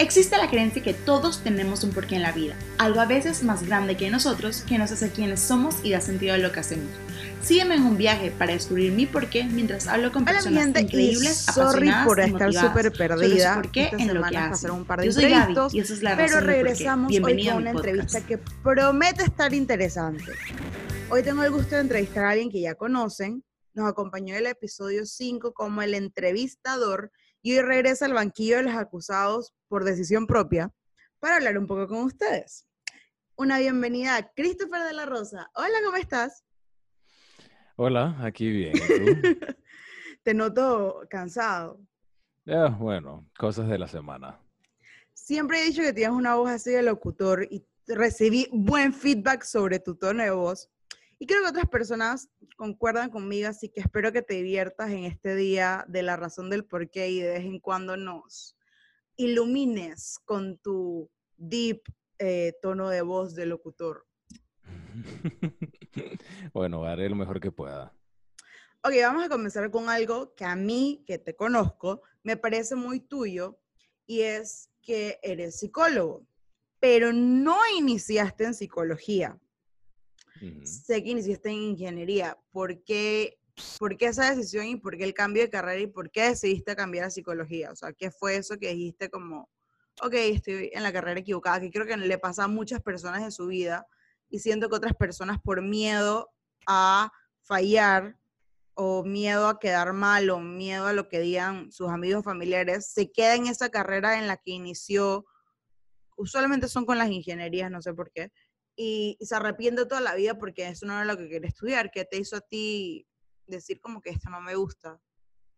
Existe la creencia que todos tenemos un porqué en la vida, algo a veces más grande que nosotros que nos hace quienes somos y da sentido a lo que hacemos. Sígueme en un viaje para descubrir mi porqué mientras hablo con personas gente, increíbles, sorry por estar súper perdida. Por qué en lo que hacer un par de Yo soy Gaby, y esa es la pero razón regresamos hoy con una entrevista que promete estar interesante. Hoy tengo el gusto de entrevistar a alguien que ya conocen. Nos acompañó en el episodio 5 como el entrevistador y hoy regresa al banquillo de los acusados por decisión propia para hablar un poco con ustedes. Una bienvenida a Christopher de la Rosa. Hola, ¿cómo estás? Hola, aquí bien. Te noto cansado. bueno, cosas de la semana. Siempre he dicho que tienes una voz así de locutor y recibí buen feedback sobre tu tono de voz. Y creo que otras personas concuerdan conmigo, así que espero que te diviertas en este día de la razón del por qué y de vez en cuando nos ilumines con tu deep eh, tono de voz de locutor. bueno, haré lo mejor que pueda. Ok, vamos a comenzar con algo que a mí, que te conozco, me parece muy tuyo y es que eres psicólogo, pero no iniciaste en psicología. Sé que iniciaste en ingeniería. ¿Por qué, ¿Por qué esa decisión y por qué el cambio de carrera y por qué decidiste cambiar a psicología? O sea, ¿qué fue eso que dijiste como, ok, estoy en la carrera equivocada? Que creo que le pasa a muchas personas en su vida y siento que otras personas por miedo a fallar o miedo a quedar mal o miedo a lo que digan sus amigos familiares, se queda en esa carrera en la que inició, usualmente son con las ingenierías, no sé por qué, y, se arrepiente toda la vida porque eso no era lo que quería estudiar. ¿Qué te hizo a ti decir como que esto no me gusta?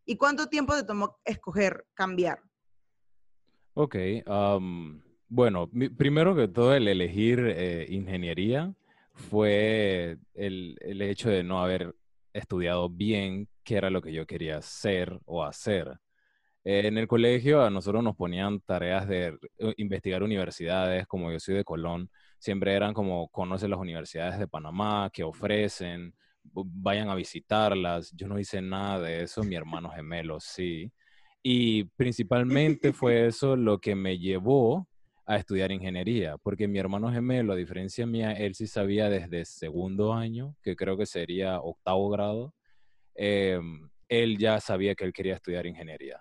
¿Y cuánto tiempo te tomó escoger cambiar? Ok, bueno, primero que todo el elegir eh, ingeniería fue el, el, hecho de no haber estudiado bien qué era lo que yo quería ser o hacer. en el colegio a nosotros nos ponían tareas de eh, investigar universidades, como yo soy de Colón, siempre eran como conoce las universidades de Panamá, que ofrecen, vayan a visitarlas. Yo no hice nada de eso, mi hermano gemelo sí. Y principalmente fue eso lo que me llevó a estudiar ingeniería, porque mi hermano gemelo, a diferencia mía, él sí sabía desde segundo año, que creo que sería octavo grado, em, él ya sabía que él quería estudiar ingeniería.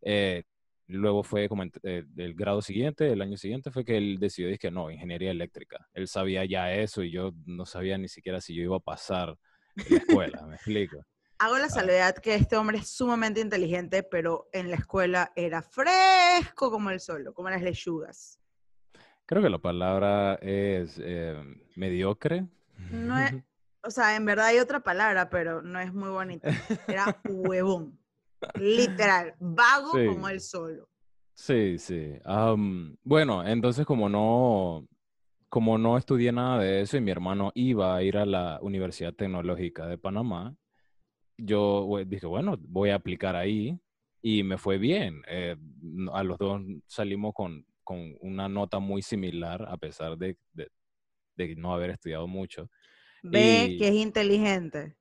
Eh, Luego fue como eh, el grado siguiente, el año siguiente, fue que él decidió que no, ingeniería eléctrica. Él sabía ya eso y yo no sabía ni siquiera si yo iba a pasar la escuela, me explico. Hago la salvedad que este hombre es sumamente inteligente, pero en la escuela era fresco como el sol, como las lechugas. Creo que la palabra es eh, mediocre. No es, o sea, en verdad hay otra palabra, pero no es muy bonita. Era huevón. Literal, vago como el solo. Sí, sí. bueno, entonces como no, como no estudié nada de eso y mi hermano iba a ir a la Universidad Tecnológica de Panamá, yo dije, bueno, voy a aplicar ahí y me fue bien. Eh, a los dos salimos con, con, una nota muy similar a pesar de, de, no haber estudiado mucho. Ve que es inteligente.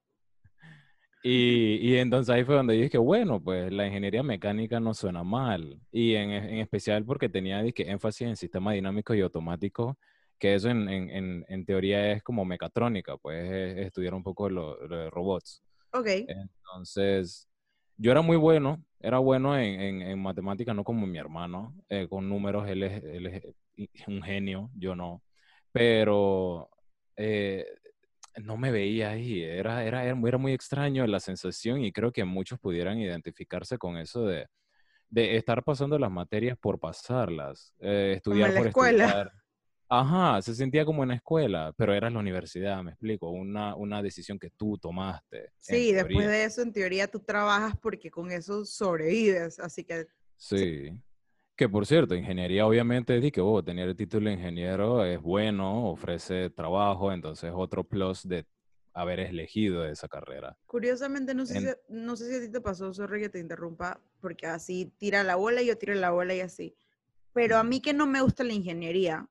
Y, entonces ahí fue donde dije que, bueno, pues la ingeniería mecánica no suena mal. Y en, especial porque tenía dije, énfasis en sistemas dinámicos y automáticos, que eso en, teoría es como mecatrónica, pues estudiar un poco lo, de robots. Ok. Entonces, yo era muy bueno, era bueno en, en, matemáticas, no como mi hermano, eh, con números, él es, él es, un genio, yo no. Pero eh, no me veía ahí. Era, era, era, muy extraño la sensación y creo que muchos pudieran identificarse con eso de, de estar pasando las materias por pasarlas, eh, estudiar por escuela. estudiar. Ajá, se sentía como en la escuela, pero era la universidad, me explico, una, una decisión que tú tomaste. Sí, después de eso, en teoría, tú trabajas porque con eso sobrevives, así que... Sí. Que por cierto, ingeniería obviamente es que oh, tener el título de ingeniero es bueno, ofrece trabajo, entonces otro plus de haber elegido esa carrera. Curiosamente, no sé, si, no sé si a ti te pasó, sorry que te interrumpa, porque así tira la bola y yo tiro la bola y así. Pero a mí que no me gusta la ingeniería,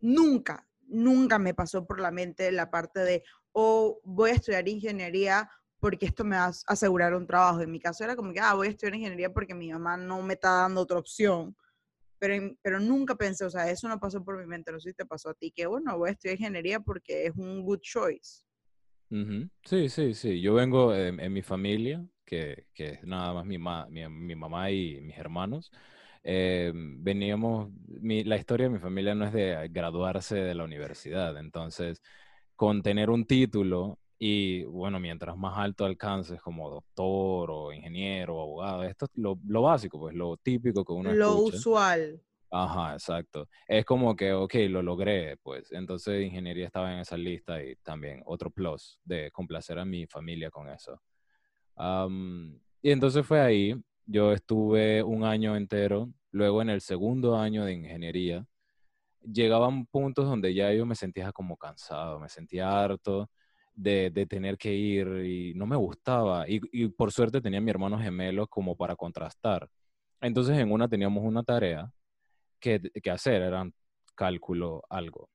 nunca, nunca me pasó por la mente la parte de, o oh, voy a estudiar ingeniería porque esto me va a asegurar un trabajo. En mi caso era como que, ah, voy a estudiar ingeniería porque mi mamá no me está dando otra opción. Pero, pero nunca pensé, o sea, eso no pasó por mi mente, no sé si te pasó a ti, que bueno, voy a estudiar ingeniería porque es un good choice. Sí, sí, sí. Yo vengo en, mi familia, que, que, es nada más mi, mi, mi, mamá y mis hermanos. Eh, veníamos, mi, la historia de mi familia no es de graduarse de la universidad, entonces con tener un título y bueno, mientras más alto alcances como doctor o ingeniero o abogado, esto es lo, lo básico, pues lo típico que uno Lo usual. Ajá, exacto. Es como que, ok, lo logré, pues. Entonces ingeniería estaba en esa lista y también otro plus de complacer a mi familia con eso. y entonces fue ahí, yo estuve un año entero, luego en el segundo año de ingeniería, llegaban puntos donde ya yo me sentía como cansado, me sentía harto de, de tener que ir y no me gustaba. Y, por suerte tenía mi hermano gemelo como para contrastar. Entonces en una teníamos una tarea que, que hacer, eran cálculo, algo.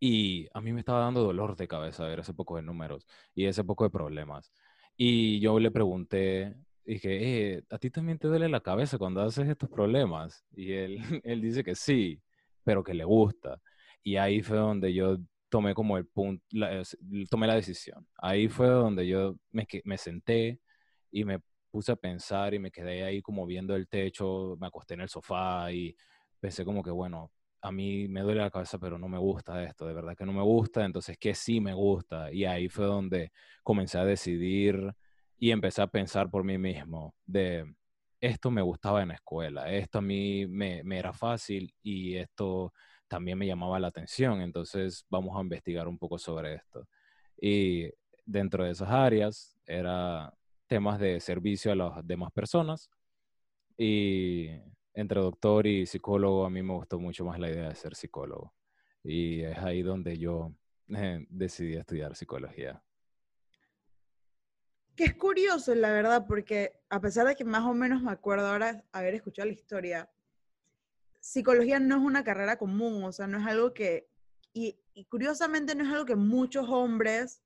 Y a mí me estaba dando dolor de cabeza ver ese poco de números y ese poco de problemas. Y yo le pregunté, dije, eh, ¿a ti también te duele la cabeza cuando haces estos problemas? Y él, él dice que sí pero que le gusta. Y ahí fue donde yo tomé como el punto, tomé la decisión. Ahí fue donde yo me, me senté y me puse a pensar y me quedé ahí como viendo el techo, me acosté en el sofá y pensé como que, bueno, a mí me duele la cabeza, pero no me gusta esto, de verdad que no me gusta, entonces, ¿qué sí me gusta? Y ahí fue donde comencé a decidir y empecé a pensar por mí mismo de esto me gustaba en la escuela, esto a mí me, era fácil y esto también me llamaba la atención, entonces vamos a investigar un poco sobre esto. Y dentro de esas áreas era temas de servicio a las demás personas y entre doctor y psicólogo a mí me gustó mucho más la idea de ser psicólogo y es ahí donde yo eh, decidí estudiar psicología. Que es curioso, la verdad, porque a pesar de que más o menos me acuerdo ahora haber escuchado la historia, psicología no es una carrera común, o sea, no es algo que, y, curiosamente no es algo que muchos hombres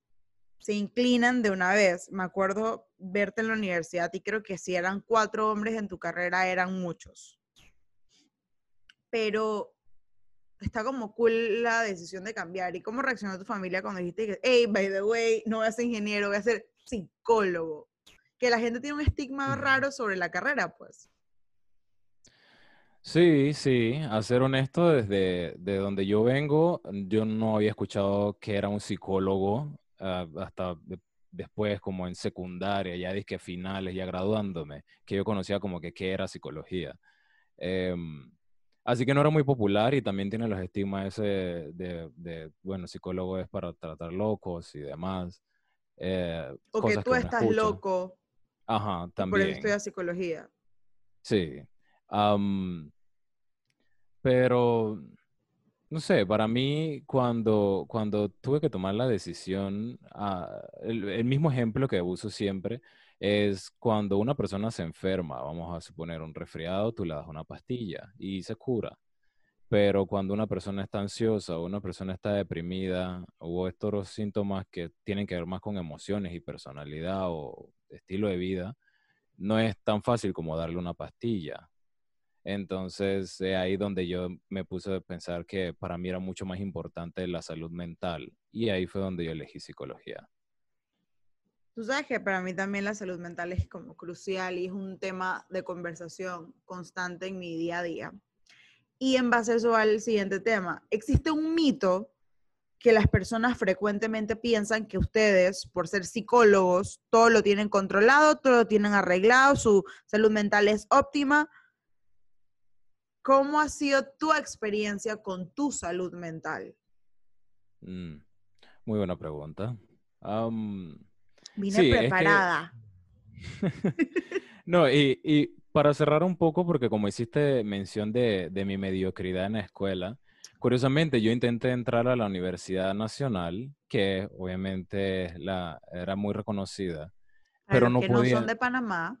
se inclinan de una vez. Me acuerdo verte en la universidad y creo que si eran cuatro hombres en tu carrera eran muchos. Pero está como cool la decisión de cambiar. ¿Y cómo reaccionó tu familia cuando dijiste que, hey, by the way, no voy a ser ingeniero, voy a ser psicólogo? Que la gente tiene un estigma raro sobre la carrera, pues. Sí, sí, a ser honesto, desde de donde yo vengo, yo no había escuchado que era un psicólogo ah, hasta después, como en secundaria, ya disque finales, ya graduándome, que yo conocía como que qué era psicología. Em, Así que no era muy popular y también tiene los estigmas ese de, bueno, psicólogo es para tratar locos y demás. Eh, o que tú estás loco. Ajá, también. Por eso estudias psicología. Sí. Pero, no sé, para mí cuando, cuando tuve que tomar la decisión, ah, el, mismo ejemplo que uso siempre es cuando una persona se enferma, vamos a suponer un resfriado, tú le das una pastilla y se cura. Pero cuando una persona está ansiosa o una persona está deprimida o estos síntomas que tienen que ver más con emociones y personalidad o estilo de vida, no es tan fácil como darle una pastilla. Entonces, es ahí donde yo me puse a pensar que para mí era mucho más importante la salud mental y ahí fue donde yo elegí psicología. Tú sabes que para mí también la salud mental es como crucial y es un tema de conversación constante en mi día a día. Y en base a eso al siguiente tema, existe un mito que las personas frecuentemente piensan que ustedes, por ser psicólogos, todo lo tienen controlado, todo lo tienen arreglado, su salud mental es óptima. ¿Cómo ha sido tu experiencia con tu salud mental? Mm, muy buena pregunta. Vine preparada. no, y, para cerrar un poco, porque como hiciste mención de, mi mediocridad en la escuela, curiosamente yo intenté entrar a la Universidad Nacional, que obviamente la, era muy reconocida, pero no que podía... no son de Panamá.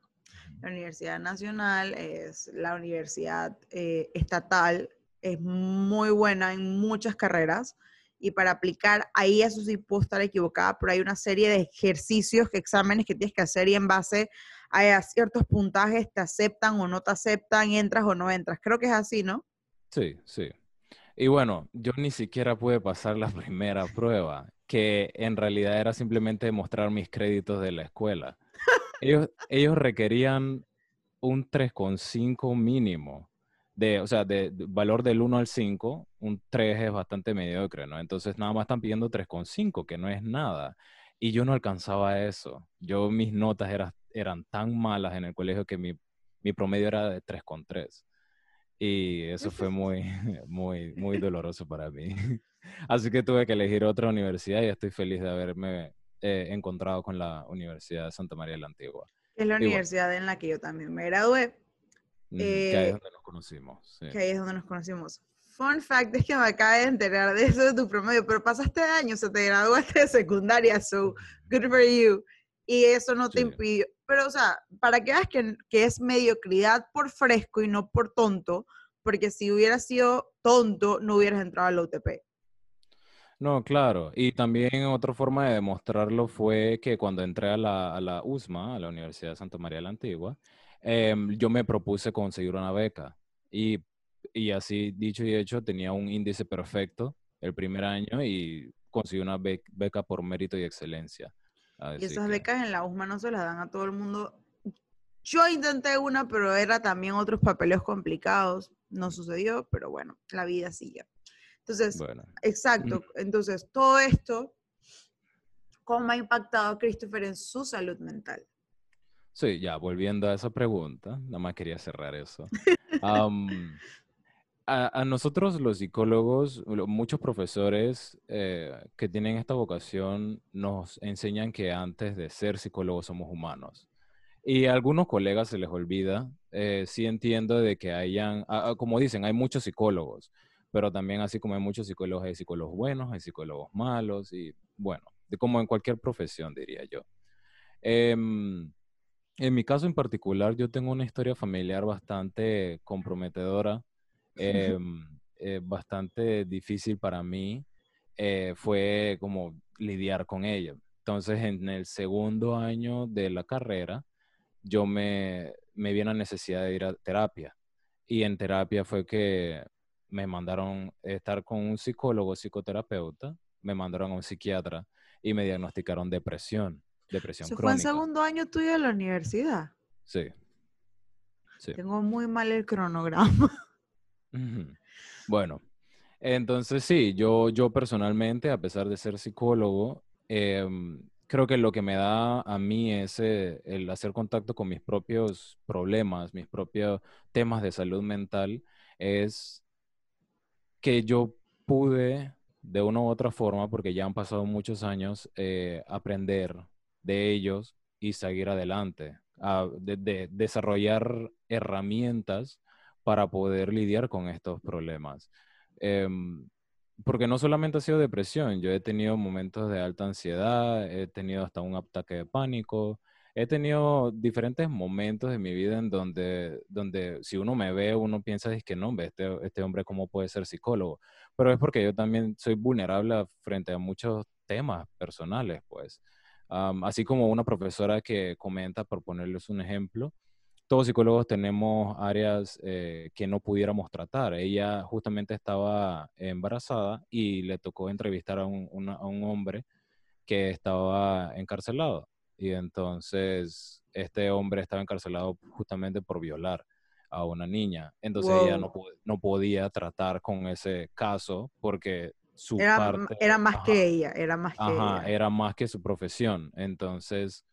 La Universidad Nacional es la universidad eh, estatal, es muy buena en muchas carreras y para aplicar, ahí eso sí puedo estar equivocada, pero hay una serie de ejercicios, que exámenes que tienes que hacer y en base a ciertos puntajes te aceptan o no te aceptan, entras o no entras. Creo que es así, ¿no? Sí, sí. Y bueno, yo ni siquiera pude pasar la primera prueba, que en realidad era simplemente mostrar mis créditos de la escuela. Ellos, ellos requerían un 3,5 mínimo. De, o sea, de, valor del 1 al 5, un 3 es bastante mediocre, ¿no? Entonces nada más están pidiendo 3,5, que no es nada. Y yo no alcanzaba eso. Yo, mis notas eran, eran tan malas en el colegio que mi, mi promedio era de 3,3. Y eso fue muy, muy, muy doloroso para mí. Así que tuve que elegir otra universidad y estoy feliz de haberme eh, encontrado con la Universidad de Santa María de la Antigua. Es la universidad en la que yo también me gradué. que ahí es eh, donde nos conocimos. Que ahí es donde nos conocimos. Fun fact es que me acabo de enterar de eso de tu promedio, pero pasaste años, o sea, te graduaste de secundaria, so good for you. Y eso no te impidió. Pero, o sea, para que veas que, que es mediocridad por fresco y no por tonto, porque si hubieras sido tonto, no hubieras entrado al UTP. No, claro. Y también otra forma de demostrarlo fue que cuando entré a la, a la USMA, a la Universidad de Santa María de la Antigua, em, yo me propuse conseguir una beca. Y, y, así dicho y hecho, tenía un índice perfecto el primer año y conseguí una beca por mérito y excelencia. y esas becas en la USMA no se las dan a todo el mundo. Yo intenté una, pero era también otros papeles complicados. No sucedió, pero bueno, la vida sigue. Entonces, exacto. Entonces, todo esto, ¿cómo ha impactado a Christopher en su salud mental? Sí, ya, volviendo a esa pregunta, nada más quería cerrar eso. a, nosotros los psicólogos, muchos profesores eh, que tienen esta vocación nos enseñan que antes de ser psicólogos somos humanos. Y a algunos colegas se les olvida, eh, sí entiendo de que hayan, como dicen, hay muchos psicólogos, pero también así como hay muchos psicólogos, hay psicólogos buenos, hay psicólogos malos y bueno, de como en cualquier profesión, diría yo. Em, en mi caso en particular, yo tengo una historia familiar bastante comprometedora, em, eh, bastante difícil para mí. Eh, fue como lidiar con ella. Entonces, en el segundo año de la carrera, yo me, me vi la necesidad de ir a terapia. Y en terapia fue que me mandaron estar con un psicólogo, psicoterapeuta, me mandaron a un psiquiatra y me diagnosticaron depresión, depresión ¿Se fue en segundo año tuyo de la universidad? Sí. Tengo muy mal el cronograma. Bueno, entonces sí, yo, yo personalmente, a pesar de ser psicólogo, em, creo que lo que me da a mí es eh, el hacer contacto con mis propios problemas, mis propios temas de salud mental, es que yo pude de una u otra forma, porque ya han pasado muchos años, eh, aprender de ellos y seguir adelante, de, desarrollar herramientas para poder lidiar con estos problemas. Em, porque no solamente ha sido depresión, yo he tenido momentos de alta ansiedad, he tenido hasta un ataque de pánico, he tenido diferentes momentos de mi vida en donde, donde si uno me ve, uno piensa es que no, este, este hombre cómo puede ser psicólogo, pero es porque yo también soy vulnerable frente a muchos temas personales, pues. así como una profesora que comenta, por ponerles un ejemplo, todos psicólogos tenemos áreas eh, que no pudiéramos tratar. Ella justamente estaba embarazada y le tocó entrevistar a un, a un hombre que estaba encarcelado. Y entonces este hombre estaba encarcelado justamente por violar a una niña. Entonces ella no, no, podía tratar con ese caso porque su era, parte... Era más que ella, era más que ajá, era más que su profesión. Entonces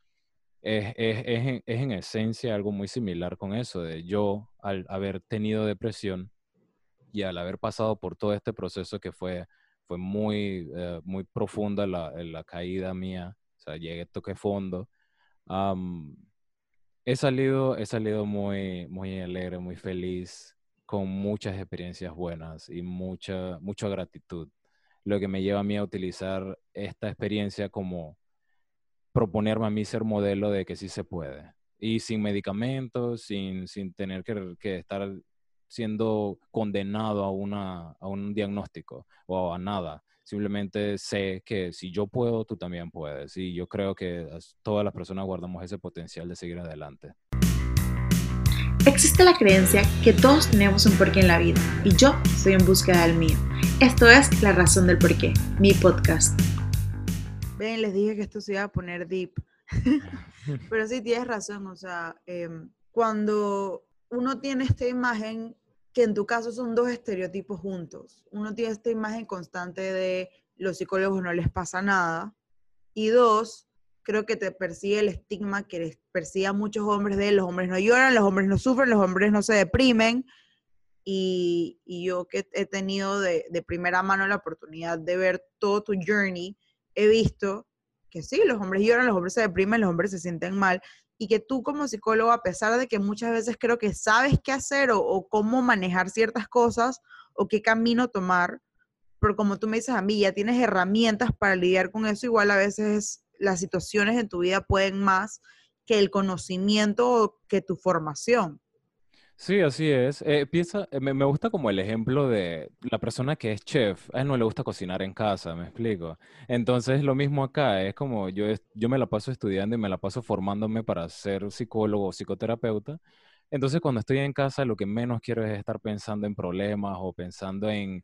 es, es, es, es, en esencia algo muy similar con eso, de yo al haber tenido depresión y al haber pasado por todo este proceso que fue, fue muy, eh, muy profunda la, la, caída mía, o sea, llegué, toqué fondo, he salido, he salido muy, muy alegre, muy feliz, con muchas experiencias buenas y mucha, mucha gratitud, lo que me lleva a mí a utilizar esta experiencia como proponerme a mí ser modelo de que sí se puede. Y sin medicamentos, sin, sin tener que, que, estar siendo condenado a, una, a un diagnóstico o a nada, simplemente sé que si yo puedo, tú también puedes. Y yo creo que todas las personas guardamos ese potencial de seguir adelante. Existe la creencia que todos tenemos un porqué en la vida y yo soy en búsqueda del mío. Esto es La Razón del Porqué, mi podcast. Ven, les dije que esto se iba a poner deep. Pero sí tienes razón, o sea, em, cuando uno tiene esta imagen, que en tu caso son dos estereotipos juntos, uno tiene esta imagen constante de los psicólogos no les pasa nada, y dos, creo que te persigue el estigma que les persigue a muchos hombres de los hombres no lloran, los hombres no sufren, los hombres no se deprimen. Y, yo que he tenido de, de, primera mano la oportunidad de ver todo tu journey, he visto que sí, los hombres lloran, los hombres se deprimen, los hombres se sienten mal. Y que tú como psicólogo, a pesar de que muchas veces creo que sabes qué hacer o, cómo manejar ciertas cosas o qué camino tomar, pero como tú me dices a mí, ya tienes herramientas para lidiar con eso, igual a veces las situaciones en tu vida pueden más que el conocimiento o que tu formación. Sí, así es. Eh, piensa, eh, me, me, gusta como el ejemplo de la persona que es chef. A él no le gusta cocinar en casa, me explico. Entonces, lo mismo acá, es como yo, yo me la paso estudiando y me la paso formándome para ser psicólogo o psicoterapeuta. Entonces, cuando estoy en casa, lo que menos quiero es estar pensando en problemas o pensando en,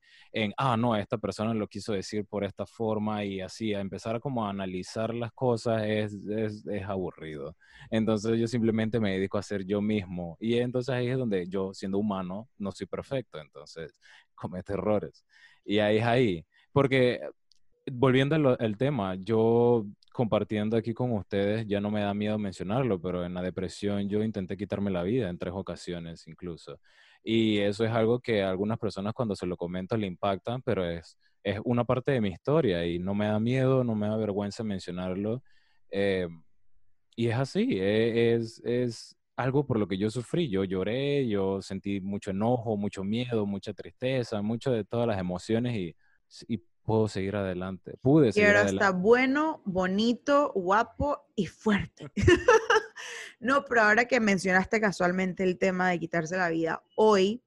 ah, no, esta persona lo quiso decir por esta forma y así, a empezar como a analizar las cosas es, es, es aburrido. Entonces, yo simplemente me dedico a ser yo mismo. Y entonces ahí es donde yo, siendo humano, no soy perfecto. Entonces, cometo errores. Y ahí es ahí. Porque volviendo al, tema, yo compartiendo aquí con ustedes, ya no me da miedo mencionarlo, pero en la depresión yo intenté quitarme la vida en tres ocasiones incluso. Y eso es algo que a algunas personas cuando se lo comento le impactan, pero es, es una parte de mi historia y no me da miedo, no me da vergüenza mencionarlo. Eh, y es así, e, es, es algo por lo que yo sufrí. Yo lloré, yo sentí mucho enojo, mucho miedo, mucha tristeza, mucho de todas las emociones y, y puedo seguir adelante. Pude seguir y ahora adelante. está bueno, bonito, guapo y fuerte. no, pero ahora que mencionaste casualmente el tema de quitarse la vida, hoy,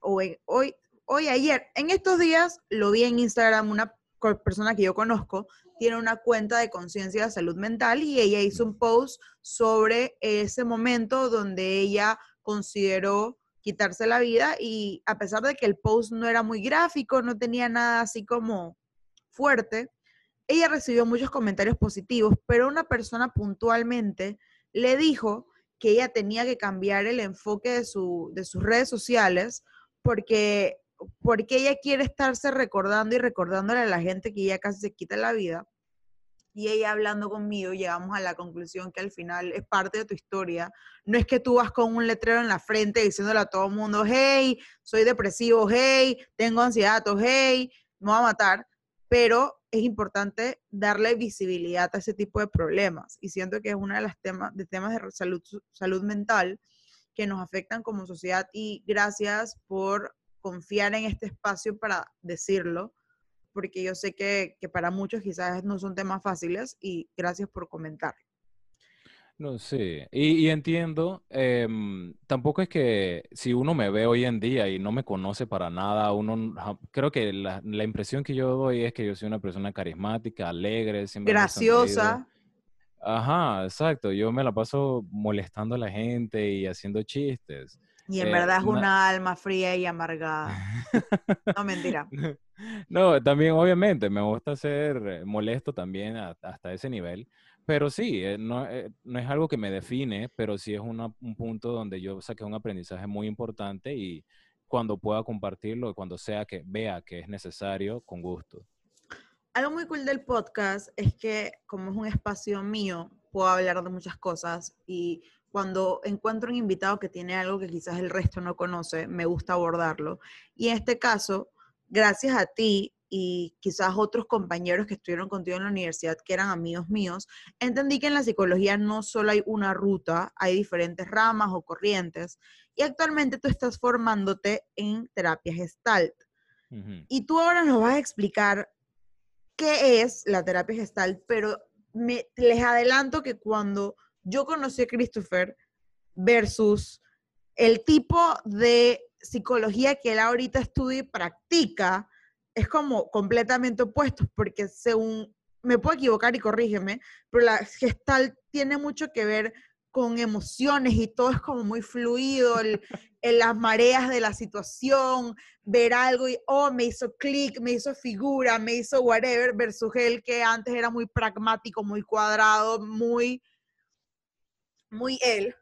hoy, hoy, hoy, ayer, en estos días lo vi en Instagram una persona que yo conozco, tiene una cuenta de conciencia de salud mental y ella hizo un post sobre ese momento donde ella consideró quitarse la vida y a pesar de que el post no era muy gráfico, no tenía nada así como fuerte, ella recibió muchos comentarios positivos, pero una persona puntualmente le dijo que ella tenía que cambiar el enfoque de, su, de sus redes sociales porque, porque ella quiere estarse recordando y recordándole a la gente que ella casi se quita la vida y ella hablando conmigo, llegamos a la conclusión que al final es parte de tu historia. No es que tú vas con un letrero en la frente diciéndole a todo el mundo, hey, soy depresivo, hey, tengo ansiedad, hey, me voy a matar, pero es importante darle visibilidad a ese tipo de problemas. Y siento que es uno de los temas de, temas de salud, salud mental que nos afectan como sociedad y gracias por confiar en este espacio para decirlo porque yo sé que, para muchos quizás no son temas fáciles y gracias por comentar. No, sé, y, entiendo, em, tampoco es que si uno me ve hoy en día y no me conoce para nada, uno, creo que la, impresión que yo doy es que yo soy una persona carismática, alegre, siempre graciosa. Ajá, exacto, yo me la paso molestando a la gente y haciendo chistes. Y en eh, verdad es una alma fría y amargada. no, mentira. No, también obviamente me gusta ser eh, molesto también hasta ese nivel, pero sí, eh, no, no, es algo que me define, pero sí es un punto donde yo saqué un aprendizaje muy importante y cuando pueda compartirlo, cuando sea que vea que es necesario, con gusto. Algo muy cool del podcast es que como es un espacio mío, puedo hablar de muchas cosas y cuando encuentro un invitado que tiene algo que quizás el resto no conoce, me gusta abordarlo. Y en este caso, gracias a ti y quizás otros compañeros que estuvieron contigo en la universidad, que eran amigos míos, entendí que en la psicología no solo hay una ruta, hay diferentes ramas o corrientes. Y actualmente tú estás formándote en terapia gestalt. Y tú ahora nos vas a explicar qué es la terapia gestalt, pero me, les adelanto que cuando yo conocí a Christopher versus el tipo de psicología que él ahorita estudia y practica, es como completamente opuestos, porque según, me puedo equivocar y corrígeme, pero la gestal tiene mucho que ver con emociones y todo es como muy fluido, en las mareas de la situación, ver algo y, oh, me hizo clic, me hizo figura, me hizo whatever, versus él que antes era muy pragmático, muy cuadrado, muy, muy él.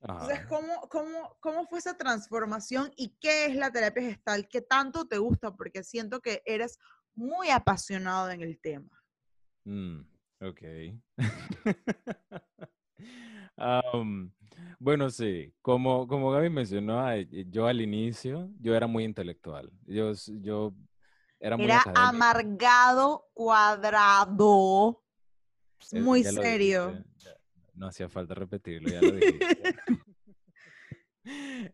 Entonces, ¿cómo, cómo, ¿cómo fue esa transformación y qué es la terapia gestal? ¿Qué tanto te gusta? Porque siento que eres muy apasionado en el tema. Mm, ok. bueno, sí, como, como Gaby mencionó, yo al inicio, yo era muy intelectual. Yo, yo era muy Era amargado, cuadrado, muy serio. No hacía falta repetirlo, ya lo dije.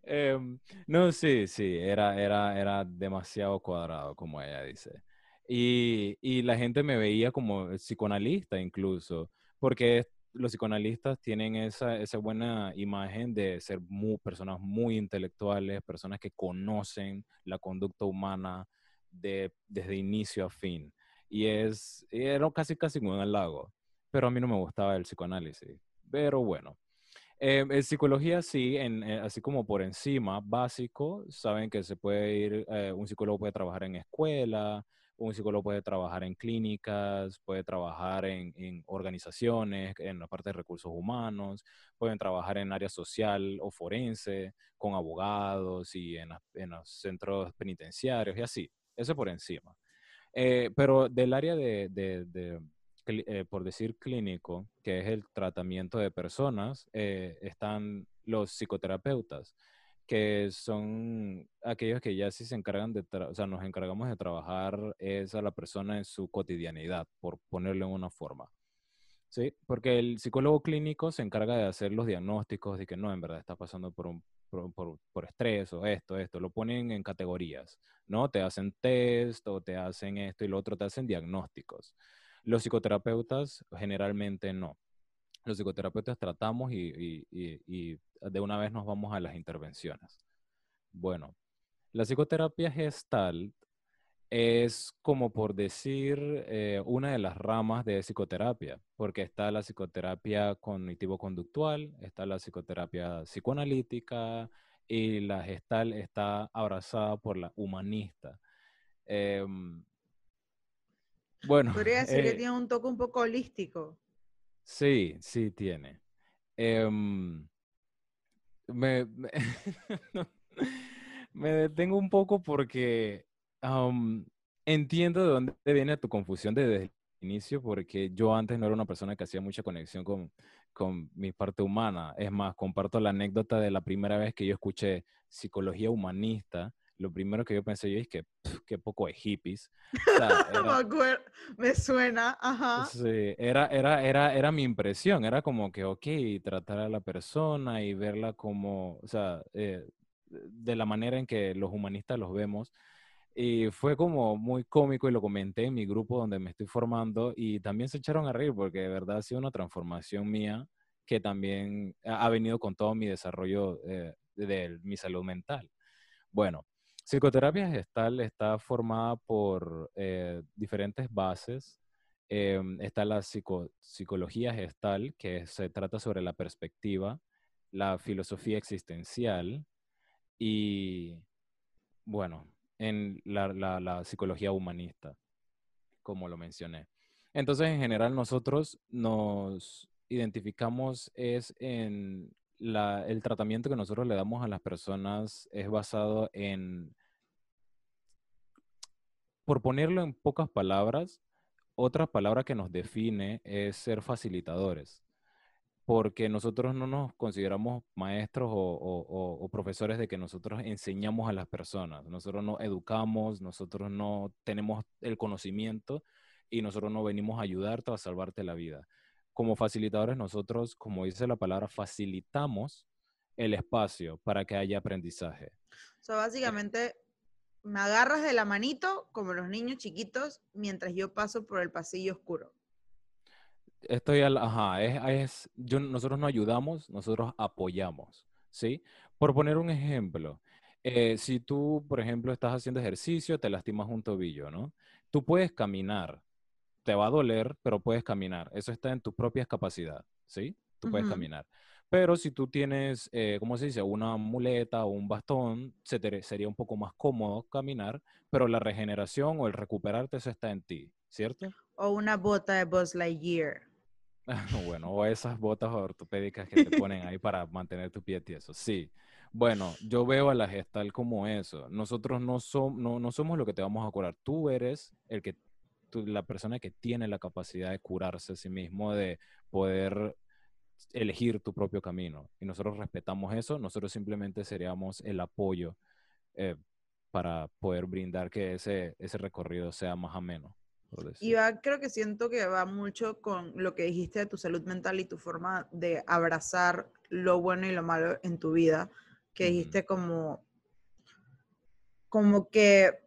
Em, no, sí, sí, era, era, era demasiado cuadrado, como ella dice. Y, y, la gente me veía como psicoanalista incluso, porque los psicoanalistas tienen esa, esa buena imagen de ser muy, personas muy intelectuales, personas que conocen la conducta humana de, desde inicio a fin. Y es, era casi, casi un halago. Pero a mí no me gustaba el psicoanálisis. Pero bueno, eh, en psicología sí, eh, así como por encima, básico, saben que se puede ir, eh, un psicólogo puede trabajar en escuela, un psicólogo puede trabajar en clínicas, puede trabajar en, en, organizaciones, en la parte de recursos humanos, pueden trabajar en área social o forense, con abogados y en, los centros penitenciarios y así. Eso por encima. pero del área de eh, por decir clínico, que es el tratamiento de personas, eh, están los psicoterapeutas, que son aquellos que ya sí se encargan de, o sea, nos encargamos de trabajar es a la persona en su cotidianidad, por ponerlo en una forma. ¿Sí? Porque el psicólogo clínico se encarga de hacer los diagnósticos de que no, en verdad está pasando por, un, por, por, estrés o esto, esto. Lo ponen en categorías, ¿no? Te hacen test o te hacen esto y lo otro, te hacen diagnósticos. Los psicoterapeutas generalmente no. Los psicoterapeutas tratamos y, de una vez nos vamos a las intervenciones. Bueno, la psicoterapia gestal es como por decir eh, una de las ramas de psicoterapia, porque está la psicoterapia cognitivo-conductual, está la psicoterapia psicoanalítica y la gestal está abrazada por la humanista. Em, bueno. Podría decir que eh, tiene un toque un poco holístico. Sí, sí tiene. Em, me, me, detengo un poco porque entiendo de dónde viene tu confusión desde el inicio, porque yo antes no era una persona que hacía mucha conexión con, con mi parte humana. Es más, comparto la anécdota de la primera vez que yo escuché psicología humanista lo primero que yo pensé yo es que qué poco de hippies. me, suena, ajá. Sí, era, era, era, era mi impresión, era como que, ok, tratar a la persona y verla como, o sea, eh, de la manera en que los humanistas los vemos. Y fue como muy cómico y lo comenté en mi grupo donde me estoy formando y también se echaron a reír porque de verdad ha sido una transformación mía que también ha venido con todo mi desarrollo eh, de mi salud mental. Bueno, Psicoterapia gestal está formada por eh, diferentes bases. Em, está la psicología gestal, que se trata sobre la perspectiva, la filosofía existencial y, bueno, en la, la psicología humanista, como lo mencioné. Entonces, en general, nosotros nos identificamos es en el tratamiento que nosotros le damos a las personas es basado en, por ponerlo en pocas palabras, otra palabra que nos define es ser facilitadores, porque nosotros no nos consideramos maestros o, o profesores de que nosotros enseñamos a las personas, nosotros no educamos, nosotros no tenemos el conocimiento y nosotros no venimos a ayudarte o a salvarte la vida como facilitadores nosotros, como dice la palabra, facilitamos el espacio para que haya aprendizaje. O sea, básicamente me agarras de la manito como los niños chiquitos mientras yo paso por el pasillo oscuro. Estoy al, ajá, es, yo, nosotros no ayudamos, nosotros apoyamos, ¿sí? Por poner un ejemplo, Eh, si tú, por ejemplo, estás haciendo ejercicio, te lastimas un tobillo, ¿no? Tú puedes caminar, te va a doler, pero puedes caminar. Eso está en tus propias capacidades, ¿sí? Tú puedes Ujú. caminar. Pero si tú tienes, eh, ¿cómo se dice? Una muleta o un bastón, se te- sería un poco más cómodo caminar, pero la regeneración o el recuperarte, eso está en ti, ¿cierto? O una bota de Buzz Lightyear. Bueno, o esas botas ortopédicas que te ponen ahí para mantener tu pie tieso. Sí. Bueno, yo veo a la gestal como eso. Nosotros no, som- no, no somos lo que te vamos a curar. Tú eres el que, tú- la persona que tiene la capacidad de curarse a sí mismo, de poder elegir tu propio camino. Y nosotros respetamos eso. Nosotros simplemente seríamos el apoyo eh, para poder brindar que ese, ese recorrido sea más ameno. Y va, creo que siento que va mucho con lo que dijiste de tu salud mental y tu forma de abrazar lo bueno y lo malo en tu vida, que dijiste como, como que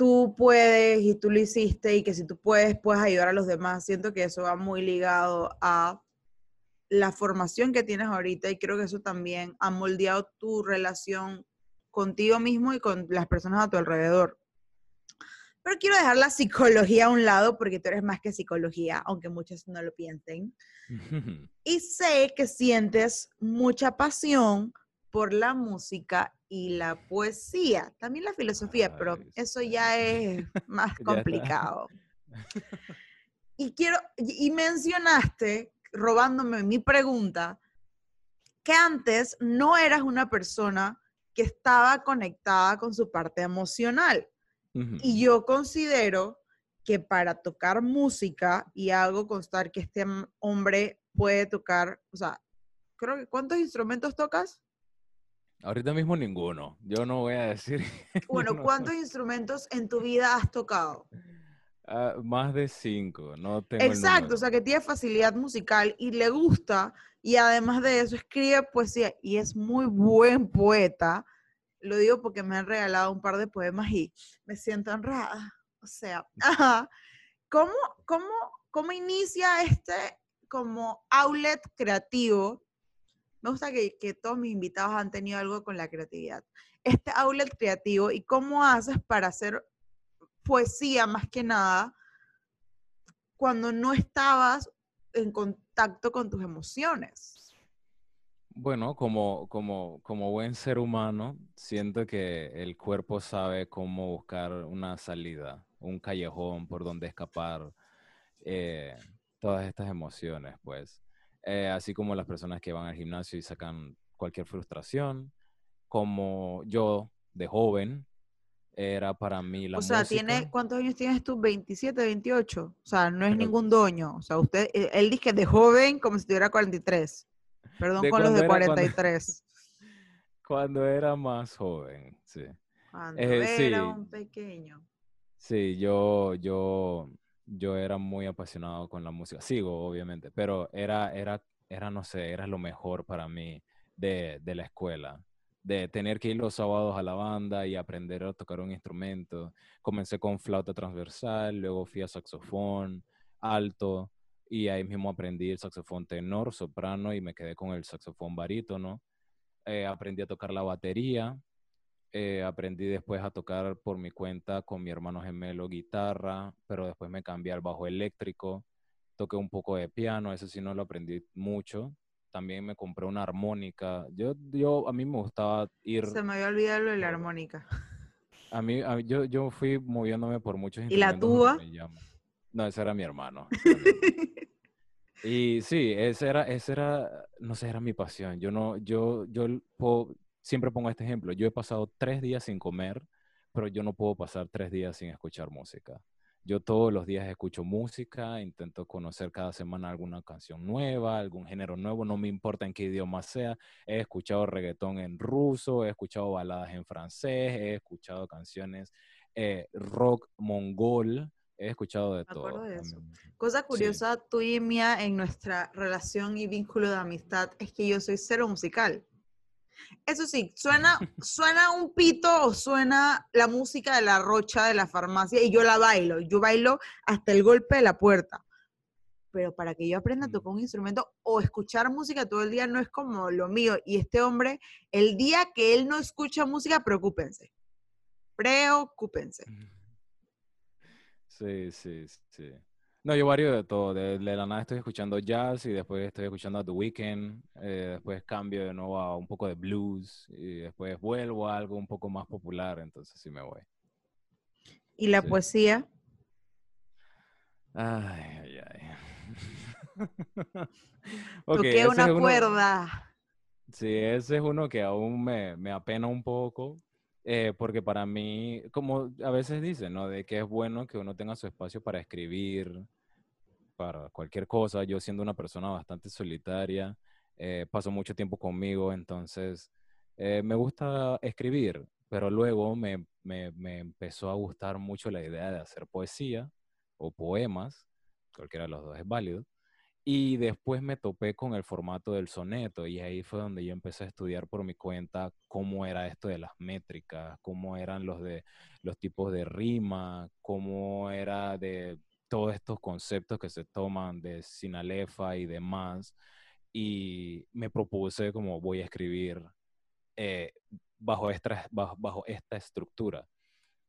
tú puedes y tú lo hiciste y que si tú puedes, puedes ayudar a los demás. Siento que eso va muy ligado a la formación que tienes ahorita y creo que eso también ha moldeado tu relación contigo mismo y con las personas a tu alrededor. Pero quiero dejar la psicología a un lado porque tú eres más que psicología, aunque muchos no lo piensen. Y sé que sientes mucha pasión por la música y la poesía, también la filosofía, pero eso ya es más complicado. Y quiero, y mencionaste, robándome mi pregunta, que antes no eras una persona que estaba conectada con su parte emocional. Y yo considero que para tocar música, y hago constar que este hombre puede tocar, o sea, creo que ¿cuántos instrumentos tocas? Ahorita mismo ninguno. Yo no voy a decir. Bueno, no. ¿cuántos instrumentos en tu vida has tocado? Ah, más de cinco. No tengo el Exacto, o sea, que tiene facilidad musical y le gusta, y además de eso escribe poesía y es muy buen poeta. Lo digo porque me han regalado un par de poemas y me siento honrada. O sea, ajá. ¿Cómo, cómo, cómo inicia este como outlet creativo? Me gusta que, todos mis invitados han tenido algo con la creatividad. Este outlet creativo y cómo haces para hacer poesía más que nada cuando no estabas en contacto con tus emociones. Bueno, como, como, como buen ser humano, siento que el cuerpo sabe cómo buscar una salida, un callejón por donde escapar eh, todas estas emociones, pues. Eh, así como las personas que van al gimnasio y sacan cualquier frustración, como yo de joven, era para mí la o sea, música. tiene, ¿cuántos años tienes tú? 27, 28. O sea, no es Creo- ningún doño. O sea, usted, eh, él dice que de joven como si tuviera 43. Perdón con los de era- cuando- 43. Cuando era más joven, sí. Cuando Eh, era sí. un pequeño. Sí, yo, yo, yo era muy apasionado con la música. Sigo, obviamente, pero era, era, era, no sé, era lo mejor para mí de, de la escuela. De tener que ir los sábados a la banda y aprender a tocar un instrumento. Comencé con flauta transversal, luego fui a saxofón alto y ahí mismo aprendí el saxofón tenor, soprano y me quedé con el saxofón barítono. Eh, aprendí a tocar la batería, eh, aprendí después a tocar por mi cuenta con mi hermano gemelo guitarra, pero después me cambié al bajo eléctrico, toqué un poco de piano, eso sí no lo aprendí mucho. También me compré una armónica. Yo, yo, a mí me gustaba ir, Se me había olvidado lo de la armónica. a mí, a mí- yo, yo fui moviéndome por muchos ¿Y la tuba? No, ese era mi hermano. Y sí, ese era, ese era, no sé, era mi pasión. Yo no, yo, yo siempre pongo este ejemplo. Yo he pasado tres días sin comer, pero yo no puedo pasar tres días sin escuchar música. Yo todos los días escucho música, intento conocer cada semana alguna canción nueva, algún género nuevo, no me importa en qué idioma sea. He escuchado reggaetón en ruso, he escuchado baladas en francés, he escuchado canciones eh, rock mongol, he escuchado de Me todo. de eso. Cosa curiosa tuya y mía en nuestra relación y vínculo de amistad es que yo soy cero musical. Eso sí, suena, suena un pito o suena la música de la rocha de la farmacia y yo la bailo. Yo bailo hasta el golpe de la puerta. pero para que yo aprenda a Mm. tocar un instrumento o escuchar música todo el día no es como lo mío. Y este hombre, el día que él no escucha música, preocúpense. Preocúpense. Sí, sí, sí. No, yo varío de todo. De, de la nada estoy escuchando jazz y después estoy escuchando a The Weeknd. eh, después cambio de nuevo a un poco de blues y después vuelvo a algo un poco más popular. Entonces sí me voy. Y la Sí. poesía, Ay, ay, ay. Ok, toqué una es uno- cuerda. Sí, ese es uno que aún me, me apena un poco, eh, porque para mí, como a veces dicen, ¿no? De que es bueno que uno tenga su espacio para escribir, para cualquier cosa. Yo siendo una persona bastante solitaria, eh, paso mucho tiempo conmigo, entonces eh, me gusta escribir, pero luego me, me, me empezó a gustar mucho la idea de hacer poesía o poemas, cualquiera de los dos es válido. Y después me topé con el formato del soneto y ahí fue donde yo empecé a estudiar por mi cuenta cómo era esto de las métricas, cómo eran los de los tipos de rima, cómo era de todos estos conceptos que se toman de sinalefa y demás. Y me propuse como voy a escribir eh, bajo, esta, bajo, bajo esta estructura.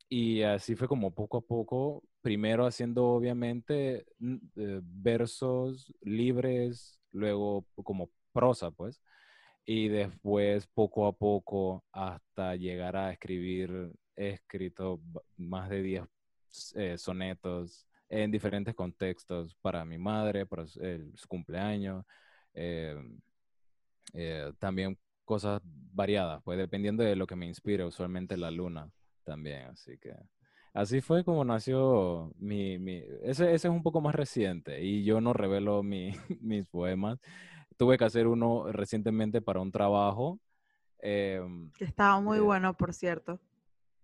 Y así fue como poco a poco, primero haciendo obviamente eh, versos libres, luego como prosa, pues, y después poco a poco hasta llegar a escribir, he escrito más de 10 eh, sonetos en diferentes contextos para mi madre, para el- su cumpleaños, eh, eh, también cosas variadas, pues dependiendo de lo que me inspire, usualmente la luna también, así que así fue como nació mi, mi ese, ese es un poco más reciente y yo no revelo mi- mis poemas. Tuve que hacer uno recientemente para un trabajo. em, Que estaba muy Eh, bueno, por cierto.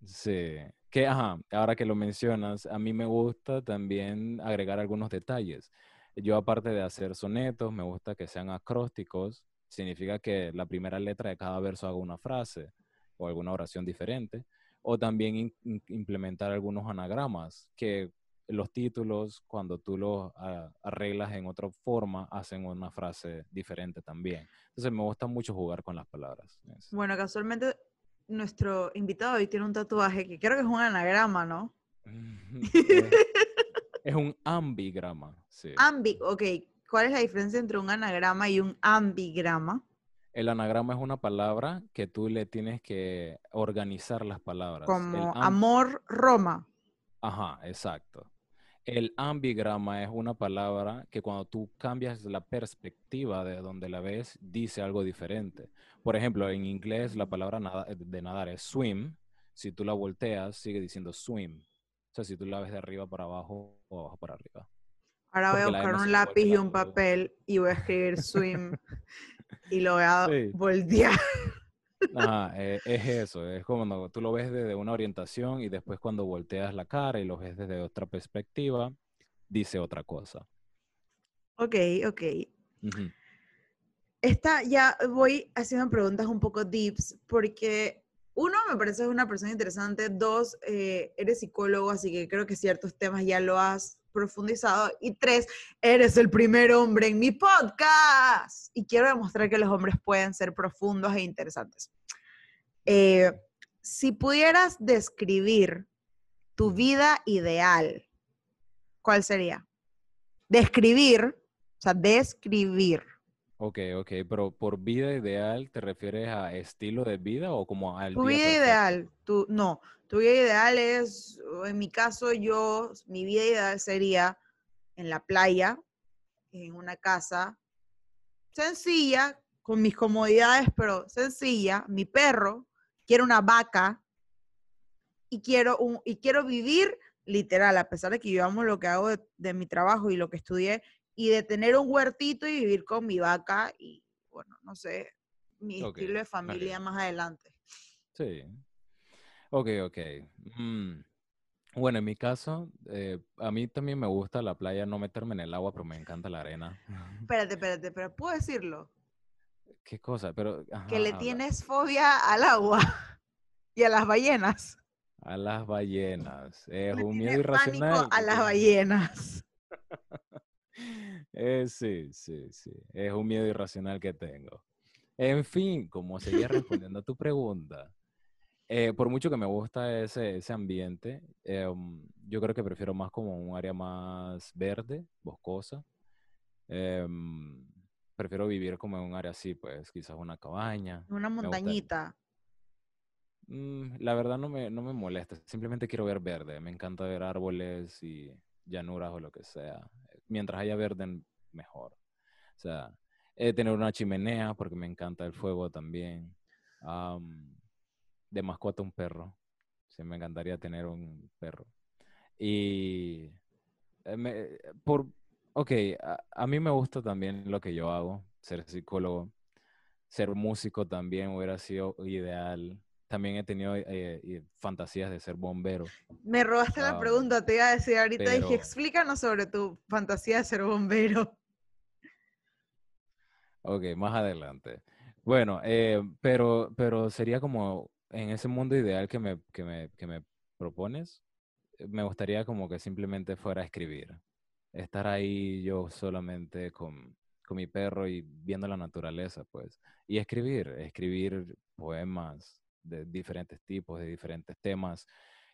Sí, que, ajá, ahora que lo mencionas, a mí me gusta también agregar algunos detalles. Yo aparte de hacer sonetos, me gusta que sean acrósticos, significa que la primera letra de cada verso haga una frase o alguna oración diferente, o también in- implementar algunos anagramas, que los títulos, cuando tú los ah, arreglas en otra forma, hacen una frase diferente también. Entonces me gusta mucho jugar con las palabras. Bueno, casualmente nuestro invitado hoy tiene un tatuaje que creo que es un anagrama, ¿no? es, es un ambigrama, sí. Ambi, ok. ¿Cuál es la diferencia entre un anagrama y un ambigrama? El anagrama es una palabra que tú le tienes que organizar las palabras. Como am- amor, Roma. Ajá, exacto. El ambigrama es una palabra que cuando tú cambias la perspectiva de donde la ves, dice algo diferente. Por ejemplo, en inglés la palabra nada- de nadar es swim. Si tú la volteas, sigue diciendo swim. O sea, si tú la ves de arriba para abajo o abajo para arriba. Ahora voy a buscar un lápiz y un papel y voy a escribir swim y lo voy a Sí. voltear. Ajá, eh, es eso, es como cuando tú lo ves desde una orientación y después cuando volteas la cara y lo ves desde otra perspectiva, dice otra cosa. Ok, ok. Ujú. Esta ya voy haciendo preguntas un poco deeps porque uno, me parece una persona interesante, dos, eh, eres psicólogo, así que creo que ciertos temas ya lo has profundizado, y tres, eres el primer hombre en mi podcast y quiero demostrar que los hombres pueden ser profundos e interesantes. Eh, si pudieras describir tu vida ideal, ¿cuál sería? Describir, o sea, describir. Ok, ok, pero por vida ideal, ¿te refieres a estilo de vida o como al Tu día vida perfecto? ideal, tu, no, tu vida ideal es, en mi caso, yo, mi vida ideal sería en la playa, en una casa sencilla, con mis comodidades, pero sencilla. Mi perro quiere una vaca y quiero, un, y quiero vivir literal, a pesar de que yo amo lo que hago de, de mi trabajo y lo que estudié, y de tener un huertito y vivir con mi vaca y, bueno, no sé, mi estilo de familia más adelante. Sí. Ok, ok. Mm, Bueno, en mi caso, eh, a mí también me gusta la playa, no meterme en el agua, pero me encanta la arena. Espérate, espérate, pero puedo decirlo, ¿Qué cosa? Pero, que le habla. tienes fobia al agua y a las ballenas. A las ballenas. Es un miedo pánico irracional. a las ballenas. Eh, sí, sí, sí. Es un miedo irracional que tengo. En fin, como seguía respondiendo a tu pregunta, eh, por mucho que me gusta ese, ese ambiente, em, yo creo que prefiero más como un área más verde, boscosa. Em, prefiero vivir como en un área así, pues quizás una cabaña. Una montañita. Mm, la verdad no me, no me molesta, simplemente quiero ver verde. Me encanta ver árboles y llanuras o lo que sea. Mientras haya verde, mejor. O sea, he tener una chimenea porque me encanta el fuego también. de mascota un perro. Sí, me encantaría tener un perro. Y eh, por, ok, a, mí me gusta también lo que yo hago, ser psicólogo. Ser músico también hubiera sido ideal también he tenido eh, fantasías de ser bombero. Me robaste la pregunta, te iba a decir ahorita, dije, explícanos sobre tu fantasía de ser bombero. Ok, más adelante. Bueno, eh, pero, pero sería como en ese mundo ideal que me, que me, que me propones, me gustaría como que simplemente fuera a escribir. Estar ahí yo solamente con, con mi perro y viendo la naturaleza, pues. Y escribir, escribir poemas, de diferentes tipos, de diferentes temas